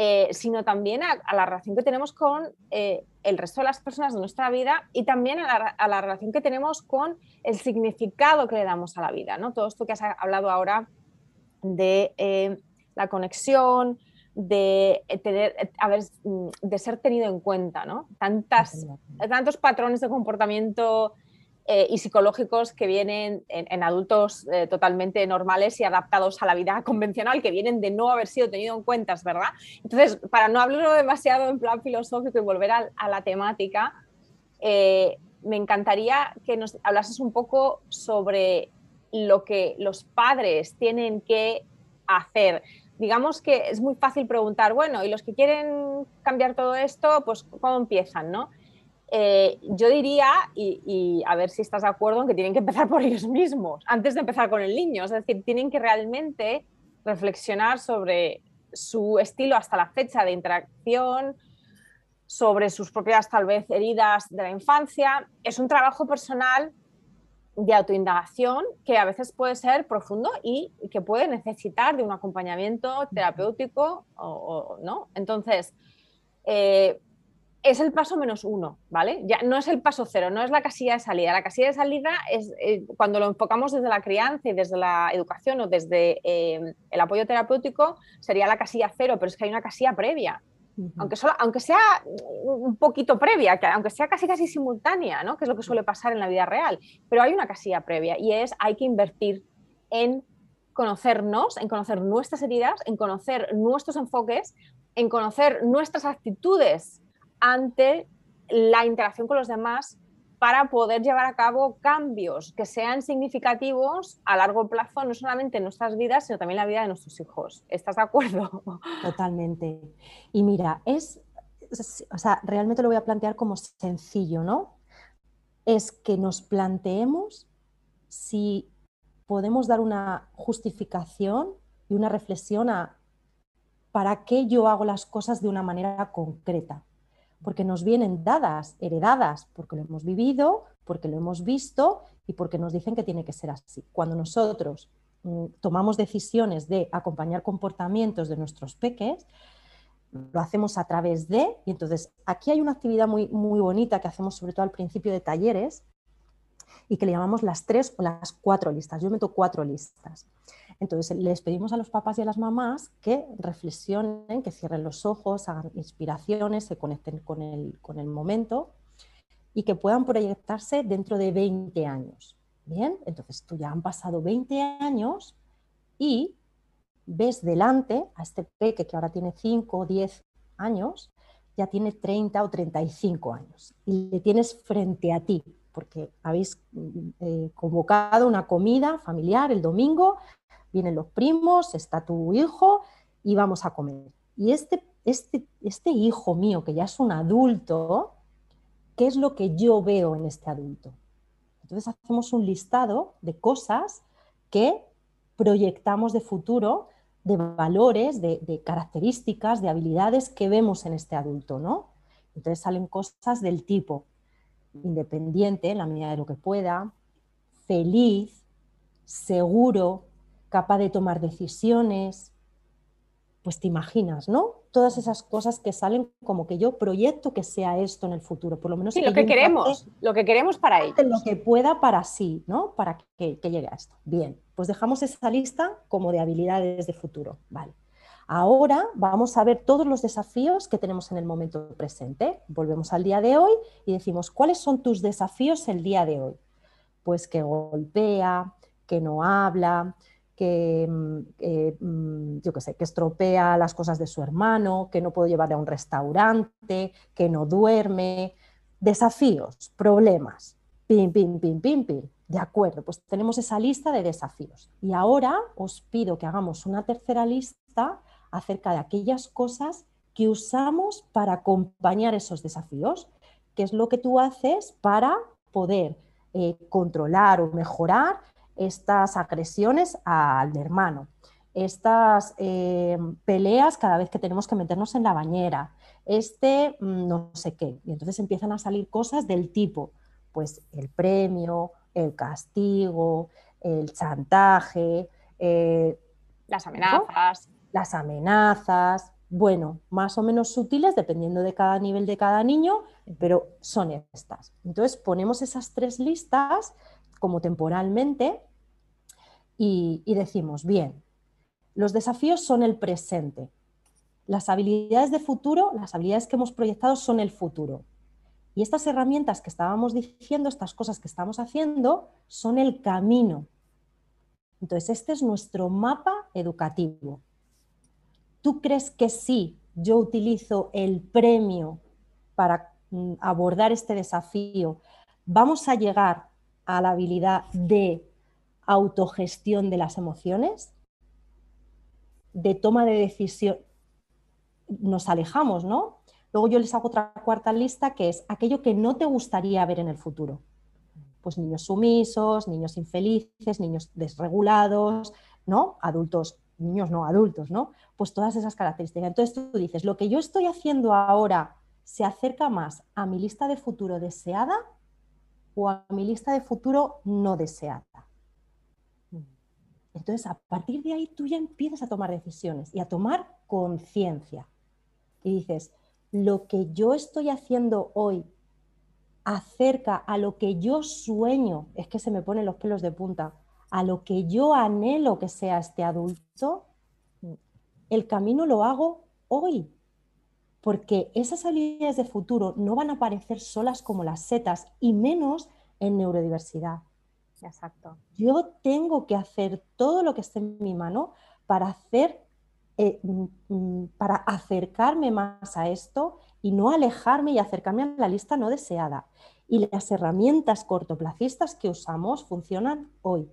eh, sino también a, la relación que tenemos con eh, el resto de las personas de nuestra vida y también a la, relación que tenemos con el significado que le damos a la vida. ¿no? Todo esto que has hablado ahora de eh, la conexión, de, tener, mm, de ser tenido en cuenta, ¿no? Tantas, tantos patrones de comportamiento eh, y psicológicos que vienen en, adultos eh, totalmente normales y adaptados a la vida convencional, que vienen de no haber sido tenido en cuenta, ¿verdad? Entonces, para no hablarlo demasiado en plan filosófico y volver a, la temática, eh, me encantaría que nos hablases un poco sobre lo que los padres tienen que hacer. Digamos que es muy fácil preguntar, bueno, y los que quieren cambiar todo esto, pues ¿cómo empiezan? ¿no? Eh, yo diría, y, a ver si estás de acuerdo, que tienen que empezar por ellos mismos, antes de empezar con el niño. Es decir, tienen que realmente reflexionar sobre su estilo hasta la fecha de interacción, sobre sus propias tal vez heridas de la infancia. Es un trabajo personal de autoindagación que a veces puede ser profundo y que puede necesitar de un acompañamiento terapéutico o, no. Entonces, eh, es el paso menos uno, ¿vale? Ya no es el paso cero, no es la casilla de salida. La casilla de salida es eh, cuando lo enfocamos desde la crianza y desde la educación o desde eh, el apoyo terapéutico, sería la casilla cero, pero es que hay una casilla previa. aunque, solo, aunque sea un poquito previa, que aunque sea casi casi simultánea, ¿no? que es lo que suele pasar en la vida real, pero hay una casilla previa y es hay que invertir en conocernos, en conocer nuestras heridas, en conocer nuestros enfoques, en conocer nuestras actitudes ante la interacción con los demás para poder llevar a cabo cambios que sean significativos a largo plazo, no solamente en nuestras vidas, sino también en la vida de nuestros hijos. ¿Estás de acuerdo? Totalmente. Y mira, es, o sea, realmente lo voy a plantear como sencillo, ¿no? Es que nos planteemos si podemos dar una justificación y una reflexión a para qué yo hago las cosas de una manera concreta porque nos vienen dadas, heredadas, porque lo hemos vivido, porque lo hemos visto y porque nos dicen que tiene que ser así. Cuando nosotros mm, tomamos decisiones de acompañar comportamientos de nuestros peques, lo hacemos a través de, y entonces aquí hay una actividad muy, muy bonita que hacemos sobre todo al principio de talleres y que le llamamos las tres o las cuatro listas. Yo meto cuatro listas. Entonces, les pedimos a los papás y a las mamás que reflexionen, que cierren los ojos, hagan inspiraciones, se conecten con el, con el momento y que puedan proyectarse dentro de 20 años. Bien, entonces tú ya han pasado 20 años y ves delante a este peque que ahora tiene 5 o 10 años, ya tiene 30 o 35 años y le tienes frente a ti, porque habéis mm, eh, convocado una comida familiar el domingo vienen los primos, está tu hijo y vamos a comer. Y este, este, este hijo mío, que ya es un adulto, ¿qué es lo que yo veo en este adulto? Entonces hacemos un listado de cosas que proyectamos de futuro, de valores, de, de, características, de habilidades que vemos en este adulto, ¿no? Entonces salen cosas del tipo independiente en la medida de lo que pueda, feliz, seguro, capaz de tomar decisiones, pues te imaginas, ¿no? Todas esas cosas que salen como que yo proyecto que sea esto en el futuro, por lo menos. Sí, lo que queremos, lo que queremos para ellos. Lo que pueda para sí, ¿no? Para que, que, llegue a esto. Bien, pues dejamos esa lista como de habilidades de futuro, ¿vale? Ahora vamos a ver todos los desafíos que tenemos en el momento presente. Volvemos al día de hoy y decimos, ¿cuáles son tus desafíos el día de hoy? pues que golpea, que no habla, que, mm, mm, yo qué sé, que estropea las cosas de su hermano, que no puedo llevarle a un restaurante, que no duerme. Desafíos, problemas. Pim, pim, pim, pim, pim. De acuerdo, pues tenemos esa lista de desafíos. Y ahora os pido que hagamos una tercera lista acerca de aquellas cosas que usamos para acompañar esos desafíos. ¿Qué es lo que tú haces para poder eh, controlar o mejorar estas agresiones al hermano, estas eh, peleas cada vez que tenemos que meternos en la bañera, este mm, no sé qué. Y entonces empiezan a salir cosas del tipo, pues el premio, el castigo, el chantaje, eh, las amenazas. Las amenazas, bueno, más o menos sutiles dependiendo de cada nivel de cada niño, pero son estas. Entonces ponemos esas tres listas como temporalmente y, decimos, bien, los desafíos son el presente, las habilidades de futuro, las habilidades que hemos proyectado son el futuro. Y estas herramientas que estábamos diciendo, estas cosas que estamos haciendo, son el camino. Entonces, este es nuestro mapa educativo. ¿Tú crees que si yo utilizo el premio para mm, abordar este desafío, vamos a llegar a la habilidad de autogestión de las emociones, de toma de decisión, nos alejamos, ¿no? Luego yo les hago otra cuarta lista que es aquello que no te gustaría ver en el futuro. Pues niños sumisos, niños infelices, niños desregulados, ¿no? Adultos, niños no adultos, ¿no? Pues todas esas características. Entonces tú dices, lo que yo estoy haciendo ahora se acerca más a mi lista de futuro deseada o a mi lista de futuro no deseada. Entonces, a partir de ahí tú ya empiezas a tomar decisiones y a tomar conciencia. Y dices, lo que yo estoy haciendo hoy acerca a lo que yo sueño, es que se me ponen los pelos de punta, a lo que yo anhelo que sea este adulto, el camino lo hago hoy. Porque esas habilidades de futuro no van a aparecer solas como las setas y menos en neurodiversidad. Exacto. Yo tengo que hacer todo lo que esté en mi mano para hacer, eh, mm, mm, para acercarme más a esto y no alejarme y acercarme a la lista no deseada. Y las herramientas cortoplacistas que usamos funcionan hoy,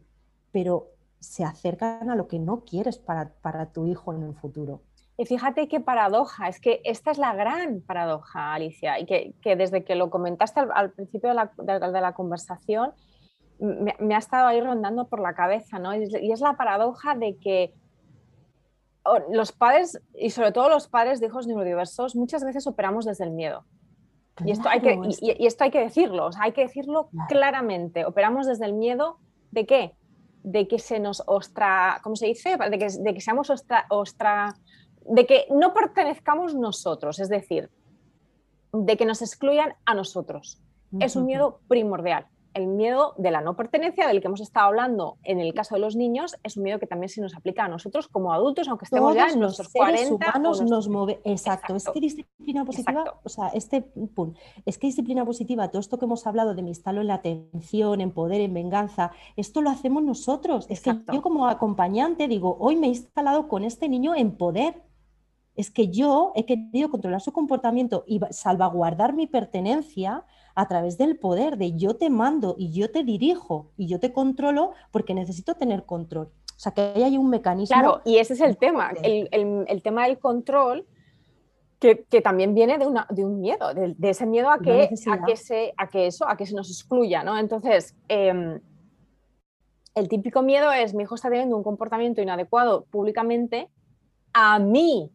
pero se acercan a lo que no quieres para, tu hijo en el futuro. Y fíjate qué paradoja, es que esta es la gran paradoja, Alicia, y que, desde que lo comentaste al, principio de la, de la conversación, me, ha estado ahí rondando por la cabeza, ¿no? Y es la paradoja de que los padres, y sobre todo los padres de hijos neurodiversos, muchas veces operamos desde el miedo. y, esto hay que, y, esto hay que decirlo, hay que decirlo claramente. Operamos desde el miedo de qué? De que se nos ostra, ¿cómo se dice? De que, de que seamos ostra, ostra, de que no pertenezcamos nosotros, es decir, de que nos excluyan a nosotros. Es un miedo primordial el miedo de la no pertenencia, del que hemos estado hablando en el caso de los niños, es un miedo que también se nos aplica a nosotros como adultos, aunque estemos ya en nuestros 40 humanos nos mueve. Exacto. es que disciplina positiva, o sea, este es que disciplina positiva, todo esto que hemos hablado de me instalo en la atención, en poder, en venganza, esto lo hacemos nosotros. Es que yo como acompañante digo, hoy me he instalado con este niño en poder. Es que yo he querido controlar su comportamiento y salvaguardar mi pertenencia a través del poder, de yo te mando y yo te dirijo y yo te controlo porque necesito tener control. O sea, que ahí hay un mecanismo. Claro, y ese es el tema, el, tema del control, que, también viene de, una, de un miedo, de, ese miedo a que, a que, se, a que eso, a que se nos excluya, ¿no? Entonces, em, el típico miedo es, mi hijo está teniendo un comportamiento inadecuado públicamente, a mí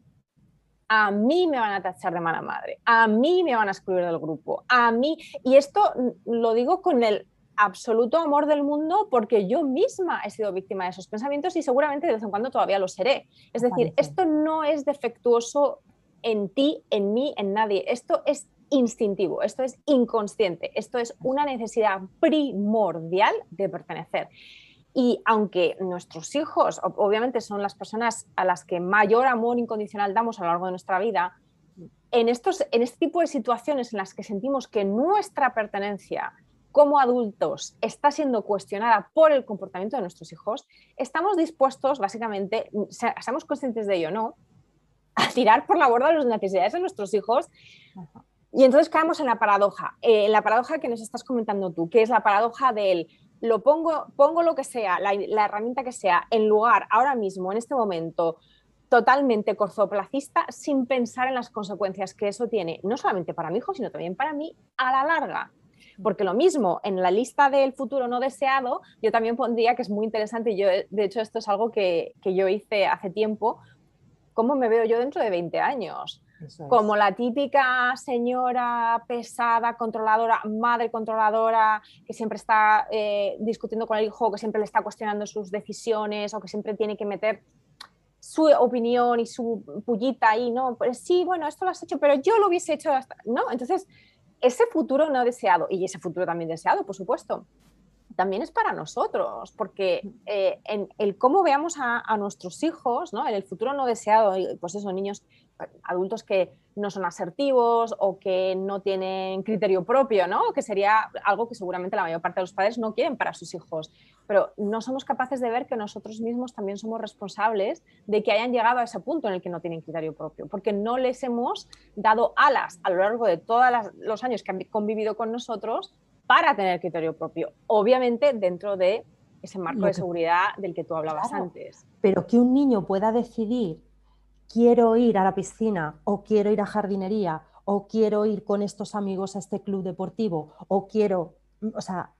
a mí me van a tachar de mala madre, a mí me van a excluir del grupo, a mí, y esto lo digo con el absoluto amor del mundo porque yo misma he sido víctima de esos pensamientos y seguramente de vez en cuando todavía lo seré. Es decir, esto no es defectuoso en ti, en mí, en nadie, esto es instintivo, esto es inconsciente, esto es una necesidad primordial de pertenecer. Y aunque nuestros hijos, obviamente, son las personas a las que mayor amor incondicional damos a lo largo de nuestra vida, en, estos, en este tipo de situaciones en las que sentimos que nuestra pertenencia como adultos está siendo cuestionada por el comportamiento de nuestros hijos, estamos dispuestos, básicamente, seamos conscientes de ello no, a tirar por la borda las necesidades de nuestros hijos. Y entonces caemos en la paradoja, eh, en la paradoja que nos estás comentando tú, que es la paradoja del lo pongo, pongo lo que sea, la, herramienta que sea, en lugar ahora mismo, en este momento, totalmente cortoplacista sin pensar en las consecuencias que eso tiene, no solamente para mi hijo, sino también para mí a la larga. Porque lo mismo, en la lista del futuro no deseado, yo también pondría que es muy interesante, y yo, de hecho esto es algo que, que yo hice hace tiempo, ¿cómo me veo yo dentro de 20 años? Como la típica señora pesada, controladora, madre controladora, que siempre está eh, discutiendo con el hijo, que siempre le está cuestionando sus decisiones o que siempre tiene que meter su opinión y su pullita ahí, ¿no? Pues sí, bueno, esto lo has hecho, pero yo lo hubiese hecho, hasta... ¿no? Entonces, ese futuro no deseado, y ese futuro también deseado, por supuesto, también es para nosotros, porque eh, en el cómo veamos a, a, nuestros hijos, ¿no? en el futuro no deseado, pues esos niños adultos que no son asertivos o que no tienen criterio propio, ¿no? Que sería algo que seguramente la mayor parte de los padres no quieren para sus hijos. Pero no somos capaces de ver que nosotros mismos también somos responsables de que hayan llegado a ese punto en el que no tienen criterio propio, porque no les hemos dado alas a lo largo de todos los años que han convivido con nosotros para tener criterio propio. Obviamente dentro de ese marco de seguridad del que tú hablabas antes. Pero que un niño pueda decidir quiero ir a la piscina o quiero ir a jardinería o quiero ir con estos amigos a este club deportivo o quiero, mm, o sea,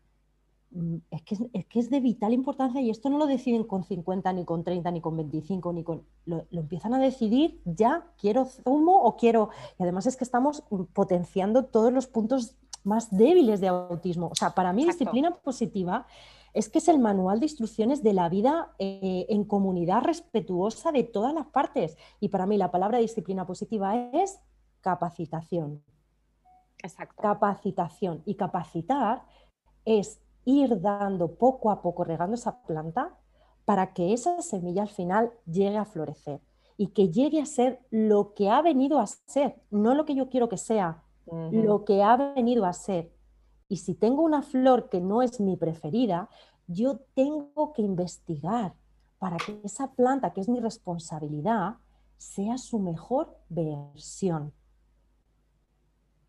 mm, es que es, que es de vital importancia y esto no lo deciden con 50, ni con 30, ni con 25, ni con... Lo, empiezan a decidir ya, quiero zumo o quiero... Y además es que estamos potenciando todos los puntos más débiles de autismo. O sea, para mí disciplina positiva es que es el manual de instrucciones de la vida eh, en comunidad respetuosa de todas las partes. Y para mí la palabra disciplina positiva es capacitación. Exacto. Capacitación. Y capacitar es ir dando poco a poco, regando esa planta para que esa semilla al final llegue a florecer y que llegue a ser lo que ha venido a ser, no lo que yo quiero que sea, lo que ha venido a ser. Y si tengo una flor que no es mi preferida, yo tengo que investigar para que esa planta, que es mi responsabilidad, sea su mejor versión.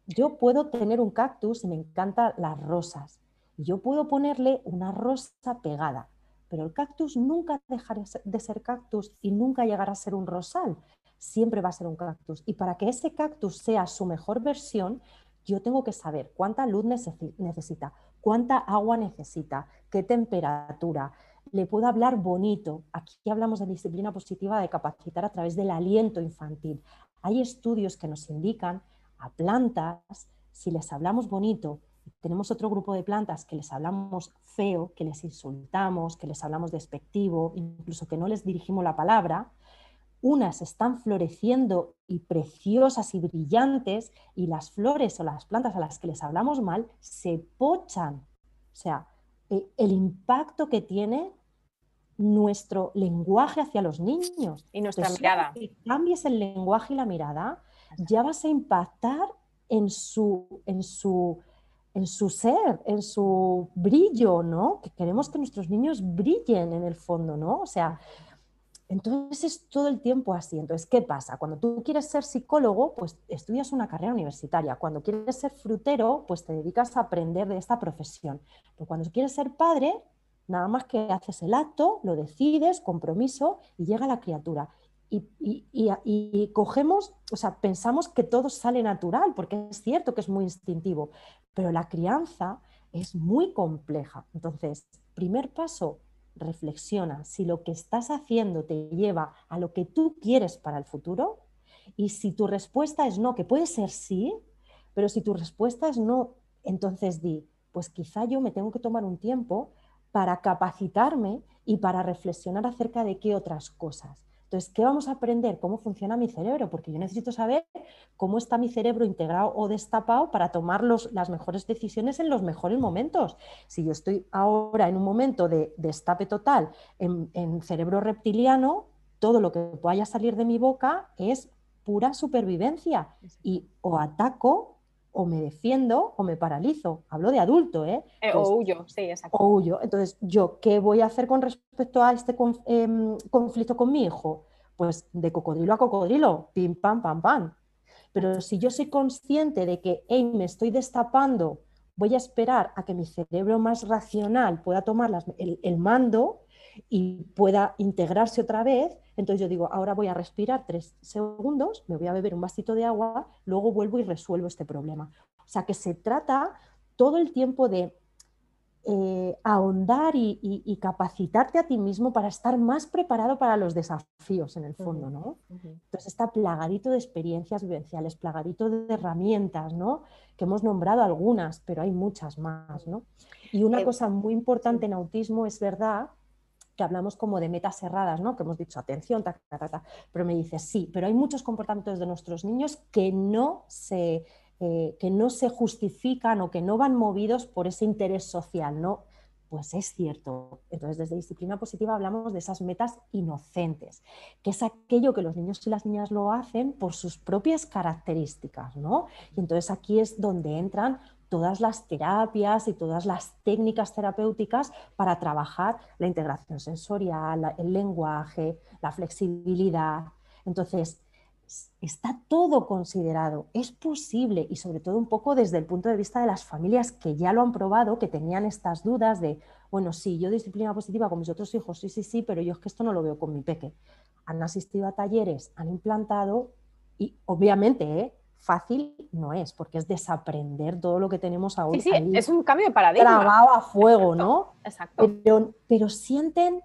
Yo puedo tener un cactus y me encantan las rosas. Y yo puedo ponerle una rosa pegada, pero el cactus nunca dejará de ser cactus y nunca llegará a ser un rosal. Siempre va a ser un cactus. Y para que ese cactus sea su mejor versión, yo tengo que saber cuánta luz necesita, cuánta agua necesita, qué temperatura. Le puedo hablar bonito. Aquí hablamos de disciplina positiva de capacitar a través del aliento infantil. Hay estudios que nos indican a plantas, si les hablamos bonito, tenemos otro grupo de plantas que les hablamos feo, que les insultamos, que les hablamos despectivo, incluso que no les dirigimos la palabra, unas están floreciendo y preciosas y brillantes y las flores o las plantas a las que les hablamos mal se pochan. O sea, e, el impacto que tiene nuestro lenguaje hacia los niños. Y nuestra mirada. Si cambies el lenguaje y la mirada, ya vas a impactar en su, en su, en su ser, en su brillo, ¿no? Que queremos que nuestros niños brillen en el fondo, ¿no? O sea, entonces es todo el tiempo así. Entonces, ¿qué pasa? Cuando tú quieres ser psicólogo, pues estudias una carrera universitaria. Cuando quieres ser frutero, pues te dedicas a aprender de esta profesión. Pero cuando quieres ser padre, nada más que haces el acto, lo decides, compromiso y llega la criatura. Y, y, cogemos, o sea, pensamos que todo sale natural, porque es cierto que es muy instintivo, pero la crianza es muy compleja. Entonces, primer paso, reflexiona si lo que estás haciendo te lleva a lo que tú quieres para el futuro y si tu respuesta es no, que puede ser sí, pero si tu respuesta es no, entonces di, pues quizá yo me tengo que tomar un tiempo para capacitarme y para reflexionar acerca de qué otras cosas. Entonces, ¿qué vamos a aprender? ¿Cómo funciona mi cerebro? Porque yo necesito saber cómo está mi cerebro integrado o destapado para tomar las mejores decisiones en los mejores momentos. Si yo estoy ahora en un momento de destape total en, cerebro reptiliano, todo lo que vaya a salir de mi boca es pura supervivencia y o ataco o me defiendo o me paralizo. Hablo de adulto, ¿eh? eh o huyo, sí, exacto. O huyo. Entonces, ¿yo qué voy a hacer con respecto a este em, conflicto con mi hijo? Pues de cocodrilo a cocodrilo, pim, pam, pam, pam. Pero si yo soy consciente de que, hey, me estoy destapando, voy a esperar a que mi cerebro más racional pueda tomar el, mando y pueda integrarse otra vez, entonces yo digo, ahora voy a respirar tres segundos, me voy a beber un vasito de agua, luego vuelvo y resuelvo este problema. O sea que se trata todo el tiempo de eh, ahondar y, capacitarte a ti mismo para estar más preparado para los desafíos en el fondo, ¿no? Entonces está plagadito de experiencias vivenciales, plagadito de herramientas, ¿no? Que hemos nombrado algunas, pero hay muchas más, ¿no? Y una eh, cosa muy importante en autismo es verdad que hablamos como de metas cerradas, ¿no? Que hemos dicho atención, ta, pero me dices sí, pero hay muchos comportamientos de nuestros niños que no se eh, que no se justifican o que no van movidos por ese interés social, ¿no? Pues es cierto. Entonces, desde disciplina positiva hablamos de esas metas inocentes, que es aquello que los niños y las niñas lo hacen por sus propias características, ¿no? Y entonces aquí es donde entran todas las terapias y todas las técnicas terapéuticas para trabajar la integración sensorial, el lenguaje, la flexibilidad. Entonces, está todo considerado, es posible y sobre todo un poco desde el punto de vista de las familias que ya lo han probado, que tenían estas dudas de, bueno, sí, yo disciplina positiva con mis otros hijos, sí, sí, sí, pero yo es que esto no lo veo con mi peque. Han asistido a talleres, han implantado y obviamente, ¿eh? Fácil no es, porque es desaprender todo lo que tenemos ahora. Sí, sí, es un cambio de paradigma. Trabado a fuego, ¿no? Exacto. Pero, pero sienten,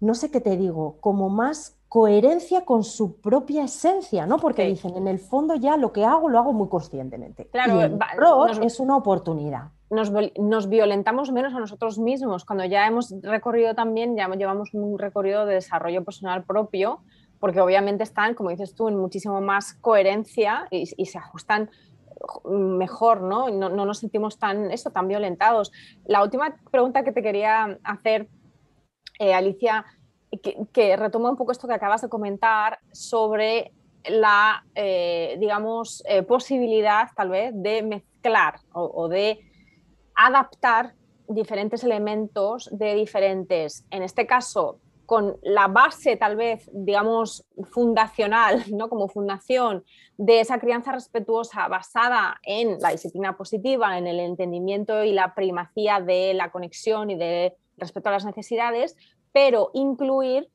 no sé qué te digo, como más coherencia con su propia esencia, ¿no? Porque dicen, en el fondo ya lo que hago lo hago muy conscientemente. Claro, el es una oportunidad. Nos, violentamos menos a nosotros mismos cuando ya hemos recorrido también, ya llevamos un recorrido de desarrollo personal propio, porque obviamente están, como dices tú, en muchísimo más coherencia y, se ajustan mejor, ¿no? ¿no? ¿no? nos sentimos tan, eso, tan violentados. La última pregunta que te quería hacer, eh, Alicia, que, retoma un poco esto que acabas de comentar sobre la, eh, digamos, eh, posibilidad tal vez de mezclar o, de adaptar diferentes elementos de diferentes, en este caso, con la base tal vez, digamos, fundacional, ¿no? como fundación de esa crianza respetuosa basada en la disciplina positiva, en el entendimiento y la primacía de la conexión y de respeto a las necesidades, pero incluir,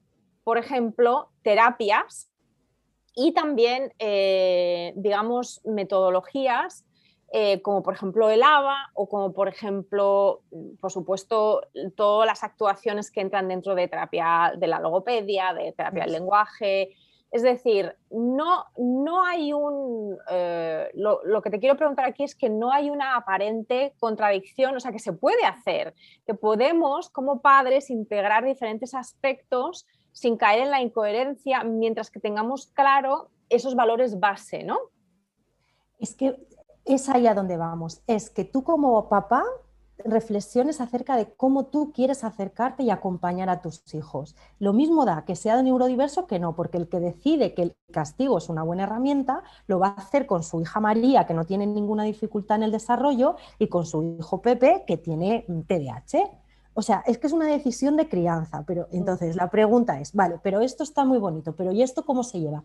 por ejemplo, terapias y también, eh, digamos, metodologías eh, como por ejemplo el ABA o como por ejemplo, por supuesto, todas las actuaciones que entran dentro de terapia de la logopedia, de terapia del lenguaje, es decir, no, no hay un... Eh, lo, que te quiero preguntar aquí es que no hay una aparente contradicción, o sea, que se puede hacer, que podemos como padres integrar diferentes aspectos sin caer en la incoherencia mientras que tengamos claro esos valores base, ¿no? Es que es ahí a donde vamos. Es que tú como papá reflexiones acerca de cómo tú quieres acercarte y acompañar a tus hijos. Lo mismo da que sea de neurodiverso que no, porque el que decide que el castigo es una buena herramienta, lo va a hacer con su hija María, que no tiene ninguna dificultad en el desarrollo, y con su hijo Pepe, que tiene TDAH. O sea, es que es una decisión de crianza, pero entonces la pregunta es, vale, pero esto está muy bonito, pero ¿y esto cómo se lleva?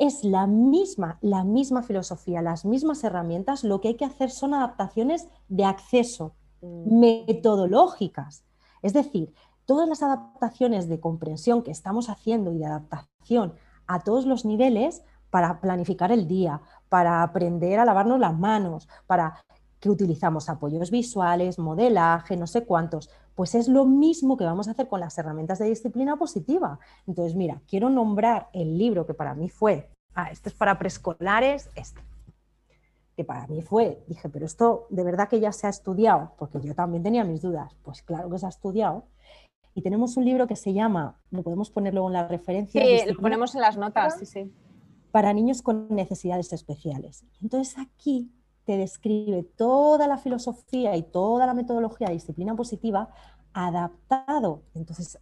Es la misma, la misma filosofía, las mismas herramientas, lo que hay que hacer son adaptaciones de acceso, metodológicas. Es decir, todas las adaptaciones de comprensión que estamos haciendo y de adaptación a todos los niveles para planificar el día, para aprender a lavarnos las manos, para que utilizamos apoyos visuales, modelaje, no sé cuántos, pues es lo mismo que vamos a hacer con las herramientas de disciplina positiva. Entonces, mira, quiero nombrar el libro que para mí fue, ah, este es para preescolares, este que para mí fue, dije, pero esto de verdad que ya se ha estudiado, porque yo también tenía mis dudas, pues claro que se ha estudiado. Y tenemos un libro que se llama, lo podemos poner luego en la referencia. Sí, lo ponemos en las notas, sí, sí. Para niños con necesidades especiales. Entonces aquí te describe toda la filosofía y toda la metodología de disciplina positiva adaptado. Entonces,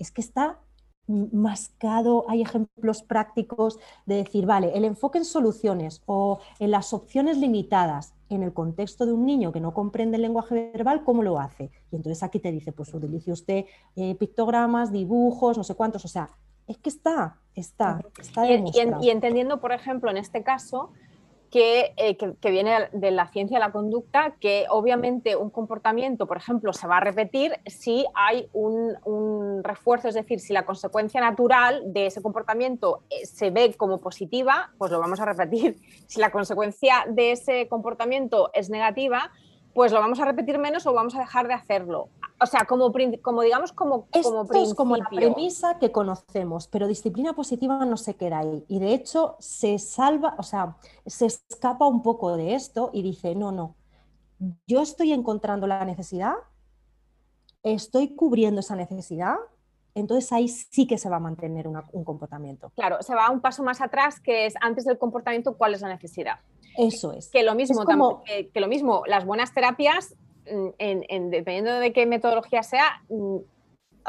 es que está mascado, hay ejemplos prácticos de decir, vale, el enfoque en soluciones o en las opciones limitadas en el contexto de un niño que no comprende el lenguaje verbal, ¿cómo lo hace? Y entonces aquí te dice, pues utilice usted eh, pictogramas, dibujos, no sé cuántos, o sea, es que está, está, está y entendiendo, por ejemplo, en este caso, eh, que, viene de la ciencia de la conducta, que obviamente un comportamiento, por ejemplo, se va a repetir si hay un, refuerzo, es decir, si la consecuencia natural de ese comportamiento eh, se ve como positiva, pues lo vamos a repetir. Si la consecuencia de ese comportamiento es negativa, pues lo vamos a repetir menos o vamos a dejar de hacerlo. O sea, como, como digamos, como, Esto como es como la premisa que conocemos, pero disciplina positiva no se queda ahí. Y de hecho se salva, o sea, se escapa un poco de esto y dice, no, no, yo estoy encontrando la necesidad, estoy cubriendo esa necesidad, entonces ahí sí que se va a mantener un comportamiento. Claro, se va un paso más atrás, que es antes del comportamiento, ¿cuál es la necesidad? Eso es. Que lo mismo, que, lo mismo las buenas terapias, mm, en, dependiendo de qué metodología sea, mm,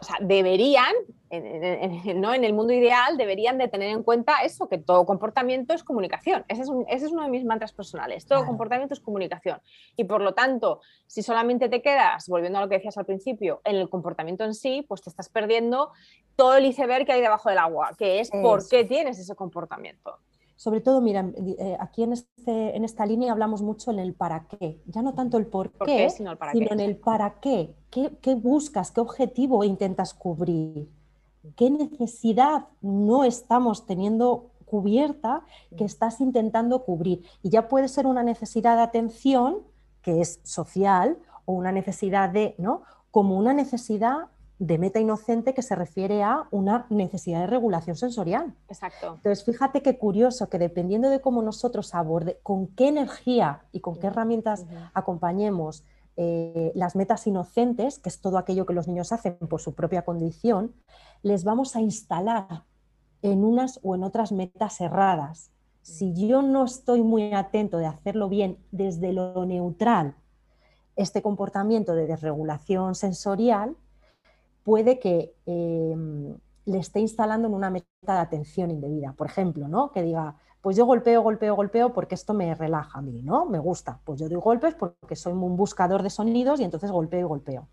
o sea, deberían, en, ¿no? en el mundo ideal, deberían de tener en cuenta eso, que todo comportamiento es comunicación. Ese es, ese es uno de mis mantras personales. Todo comportamiento es comunicación. Y por lo tanto, si solamente te quedas, volviendo a lo que decías al principio, en el comportamiento en sí, pues te estás perdiendo todo el iceberg que hay debajo del agua, que es por qué tienes ese comportamiento sobre todo, mira, eh, aquí en, este, en esta línea hablamos mucho en el para qué, ya no tanto el por, qué, sino, en el para qué. qué. buscas? ¿Qué objetivo intentas cubrir? ¿Qué necesidad no estamos teniendo cubierta que estás intentando cubrir? Y ya puede ser una necesidad de atención, que es social, o una necesidad de, ¿no? Como una necesidad de meta inocente que se refiere a una necesidad de regulación sensorial. Exacto. Entonces, fíjate qué curioso que dependiendo de cómo nosotros aborde, con qué energía y con qué herramientas acompañemos eh, las metas inocentes, que es todo aquello que los niños hacen por su propia condición, les vamos a instalar en unas o en otras metas erradas. Si yo no estoy muy atento de hacerlo bien desde lo neutral, este comportamiento de desregulación sensorial, puede que em, le esté instalando en una meta de atención indebida. Por ejemplo, ¿no? que diga, pues yo golpeo, golpeo, golpeo porque esto me relaja a mí, ¿no? Me gusta. Pues yo doy golpes porque soy un buscador de sonidos y entonces golpeo y golpeo.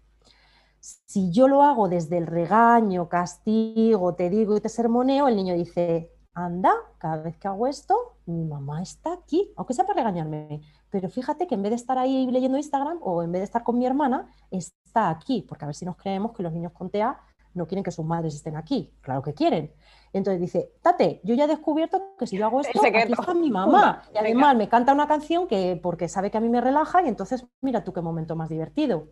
Si yo lo hago desde el regaño, castigo, te digo y te sermoneo, el niño dice, anda, cada vez que hago esto, mi mamá está aquí, aunque sea para regañarme. Pero fíjate que en vez de estar ahí leyendo Instagram o en vez de estar con mi hermana, está aquí, porque a ver si nos creemos que los niños con TEA no quieren que sus madres estén aquí. Claro que quieren. Entonces dice, Tate, yo ya he descubierto que si yo hago esto, aquí está mi mamá. Y además me canta una canción que porque sabe que a mí me relaja y entonces mira tú qué momento más divertido.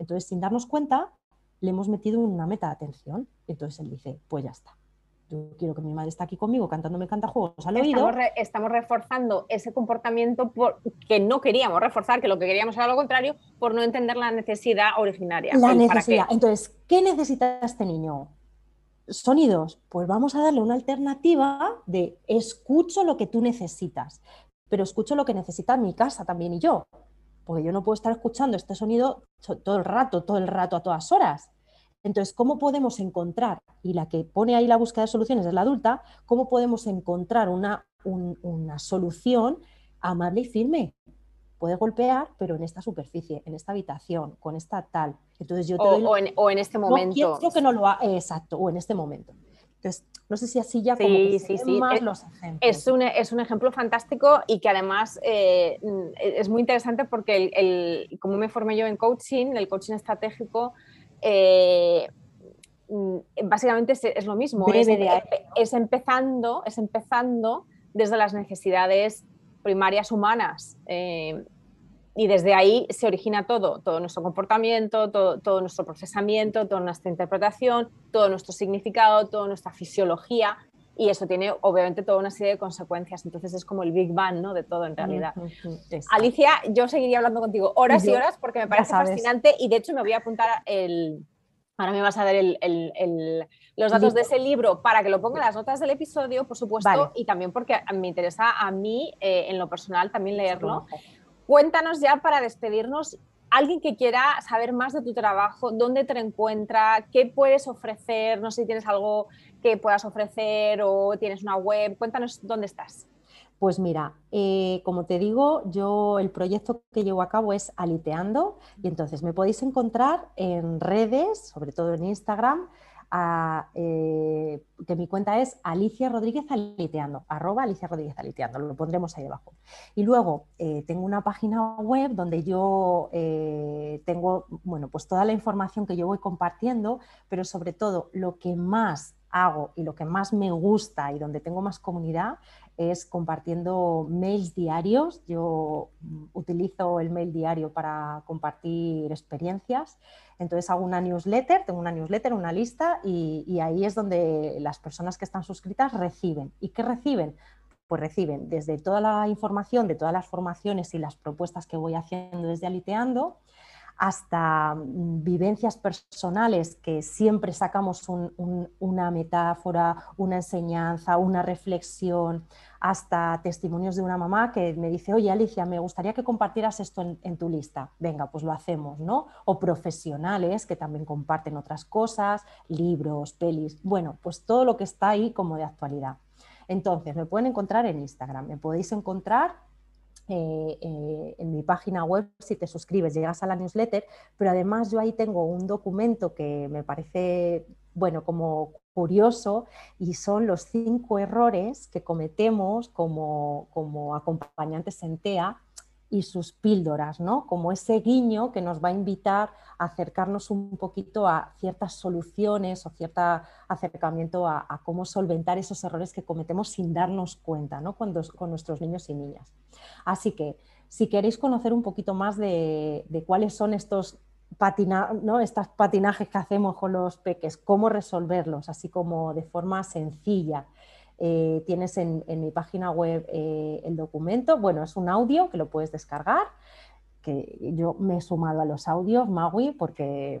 Entonces, sin darnos cuenta, le hemos metido una meta de atención. Entonces él dice, pues ya está yo quiero que mi madre esté aquí conmigo cantándome cantajuegos al oído. Estamos, reforzando ese comportamiento por, que no queríamos reforzar, que lo que queríamos era lo contrario, por no entender la necesidad originaria. La necesidad. Entonces, ¿qué necesita este niño? Sonidos. Pues vamos a darle una alternativa de escucho lo que tú necesitas, pero escucho lo que necesita mi casa también y yo. Porque yo no puedo estar escuchando este sonido todo el rato, todo el rato, a todas horas entonces, ¿cómo podemos encontrar, y la que pone ahí la búsqueda de soluciones es la adulta, cómo podemos encontrar una, una solución amable y firme? Puedes golpear, pero en esta superficie, en esta habitación, con esta tal. Entonces yo o, en, este momento. No que no lo haga, exacto, o en este momento. Entonces, no sé si así ya como sí, sí, sí. más es, los ejemplos. Es un, es un, ejemplo fantástico y que además eh, es muy interesante porque el, como me formé yo en coaching, el coaching estratégico, eh, mm, básicamente es, lo mismo, es, empezando, es empezando desde las necesidades primarias humanas. Eh, y desde ahí se origina todo, todo nuestro comportamiento, todo, nuestro procesamiento, toda nuestra interpretación, todo nuestro significado, toda nuestra fisiología. Y eso tiene obviamente toda una serie de consecuencias. Entonces es como el Big Bang ¿no? de todo en realidad. Alicia, yo seguiría hablando contigo horas y horas porque me parece fascinante y de hecho me voy a apuntar el... Ahora me vas a dar el, los datos de ese libro para que lo ponga en las notas del episodio, por supuesto, y también porque me interesa a mí eh, en lo personal también leerlo. Cuéntanos ya para despedirnos alguien que quiera saber más de tu trabajo, dónde te encuentra, qué puedes ofrecer, no sé si tienes algo que puedas ofrecer o tienes una web. Cuéntanos dónde estás. Pues mira, eh, como te digo, yo el proyecto que llevo a cabo es Aliteando y entonces me podéis encontrar en redes, sobre todo en Instagram, eh, que mi cuenta es Alicia Rodríguez Aliteando, arroba Alicia Rodríguez Aliteando, lo pondremos ahí debajo. Y luego eh, tengo una página web donde yo tengo, bueno, pues toda la información que yo voy compartiendo, pero sobre todo lo que más hago y lo que más me gusta y donde tengo más comunidad es compartiendo mails diarios. Yo mm, utilizo el mail diario para compartir experiencias. Entonces hago una newsletter, tengo una newsletter, una lista y, ahí es donde las personas que están suscritas reciben. ¿Y qué reciben? Pues reciben desde toda la información de todas las formaciones y las propuestas que voy haciendo desde Aliteando, hasta mm, vivencias personales que siempre sacamos una metáfora, una enseñanza, una reflexión, hasta testimonios de una mamá que me dice, oye Alicia, me gustaría que compartieras esto en, tu lista. Venga, pues lo hacemos, ¿no? O profesionales que también comparten otras cosas, libros, pelis, bueno, pues todo lo que está ahí como de actualidad. Entonces, me pueden encontrar en Instagram, me podéis encontrar eh, eh, en mi página web si te suscribes, llegas a la newsletter, pero además yo ahí tengo un documento que me parece, bueno, como curioso y son los cinco errores que cometemos como, como acompañantes en TEA y sus píldoras, ¿no? Como ese guiño que nos va a invitar a acercarnos un poquito a ciertas soluciones o cierto acercamiento a, cómo solventar esos errores que cometemos sin darnos cuenta, ¿no? Cuando, con nuestros niños y niñas. Así que si queréis conocer un poquito más de, de cuáles son estos patina, ¿no? estos patinajes que hacemos con los peques, cómo resolverlos, así como de forma sencilla. Eh, tienes en, mi página web eh, el documento, bueno, es un audio que lo puedes descargar, que yo me he sumado a los audios, Magui, porque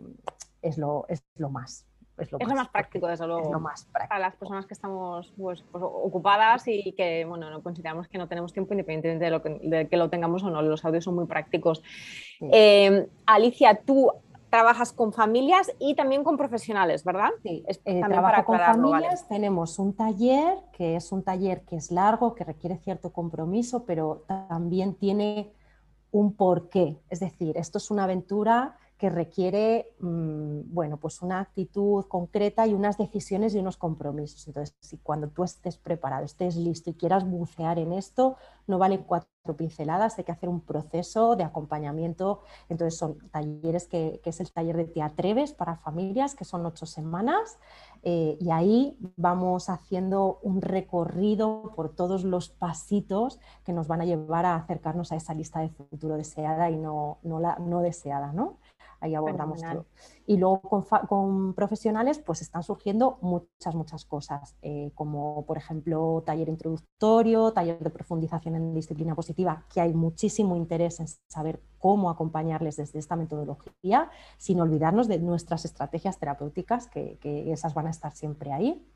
es lo, es lo más es lo, más, práctico, desde luego. Para las personas que estamos pues, pues, ocupadas y que bueno, no consideramos que no tenemos tiempo independientemente de, lo que, que lo tengamos o no. Los audios son muy prácticos. Em, Alicia, tú trabajas con familias y también con profesionales, ¿verdad? Sí, eh, trabajo con familias. Tenemos un taller que es un taller que es largo, que requiere cierto compromiso, pero también tiene un porqué. Es decir, esto es una aventura que requiere mm, bueno, pues una actitud concreta y unas decisiones y unos compromisos. Entonces, cuando tú estés preparado, estés listo y quieras bucear en esto, no valen cuatro pinceladas, hay que hacer un proceso de acompañamiento. Entonces, son talleres que, es el taller de Te Atreves para familias, que son ocho semanas, eh, y ahí vamos haciendo un recorrido por todos los pasitos que nos van a llevar a acercarnos a esa lista de futuro deseada y no, no, la, no deseada, ¿no? Ahí abordamos todo. Y luego con, profesionales pues están surgiendo muchas, muchas cosas, eh, como por ejemplo taller introductorio, taller de profundización en disciplina positiva, que hay muchísimo interés en saber cómo acompañarles desde esta metodología, sin olvidarnos de nuestras estrategias terapéuticas, que, esas van a estar siempre ahí.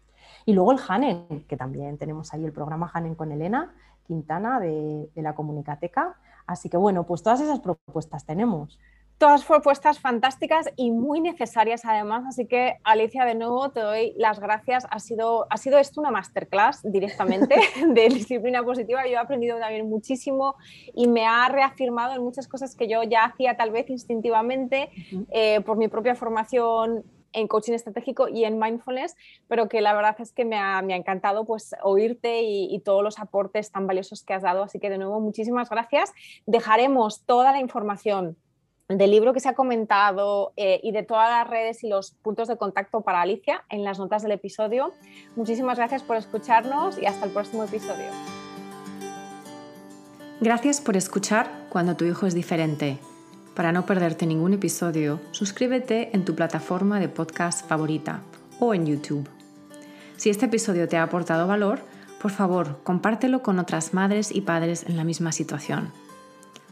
Y luego el Hanen, que también tenemos ahí el programa Hanen con Elena Quintana de, de la Comunicateca. Así que bueno, pues todas esas propuestas tenemos. Todas propuestas fantásticas y muy necesarias además, así que Alicia, de nuevo te doy las gracias. Ha sido, ha sido esto una masterclass directamente de disciplina positiva. Yo he aprendido también muchísimo y me ha reafirmado en muchas cosas que yo ya hacía tal vez instintivamente eh, por mi propia formación en coaching estratégico y en mindfulness, pero que la verdad es que me ha, encantado pues oírte y, y, todos los aportes tan valiosos que has dado. Así que de nuevo, muchísimas gracias. Dejaremos toda la información del libro que se ha comentado eh, y de todas las redes y los puntos de contacto para Alicia en las notas del episodio. Muchísimas gracias por escucharnos y hasta el próximo episodio. Gracias por escuchar Cuando tu hijo es diferente. Para no perderte ningún episodio, suscríbete en tu plataforma de podcast favorita o en YouTube. Si este episodio te ha aportado valor, por favor, compártelo con otras madres y padres en la misma situación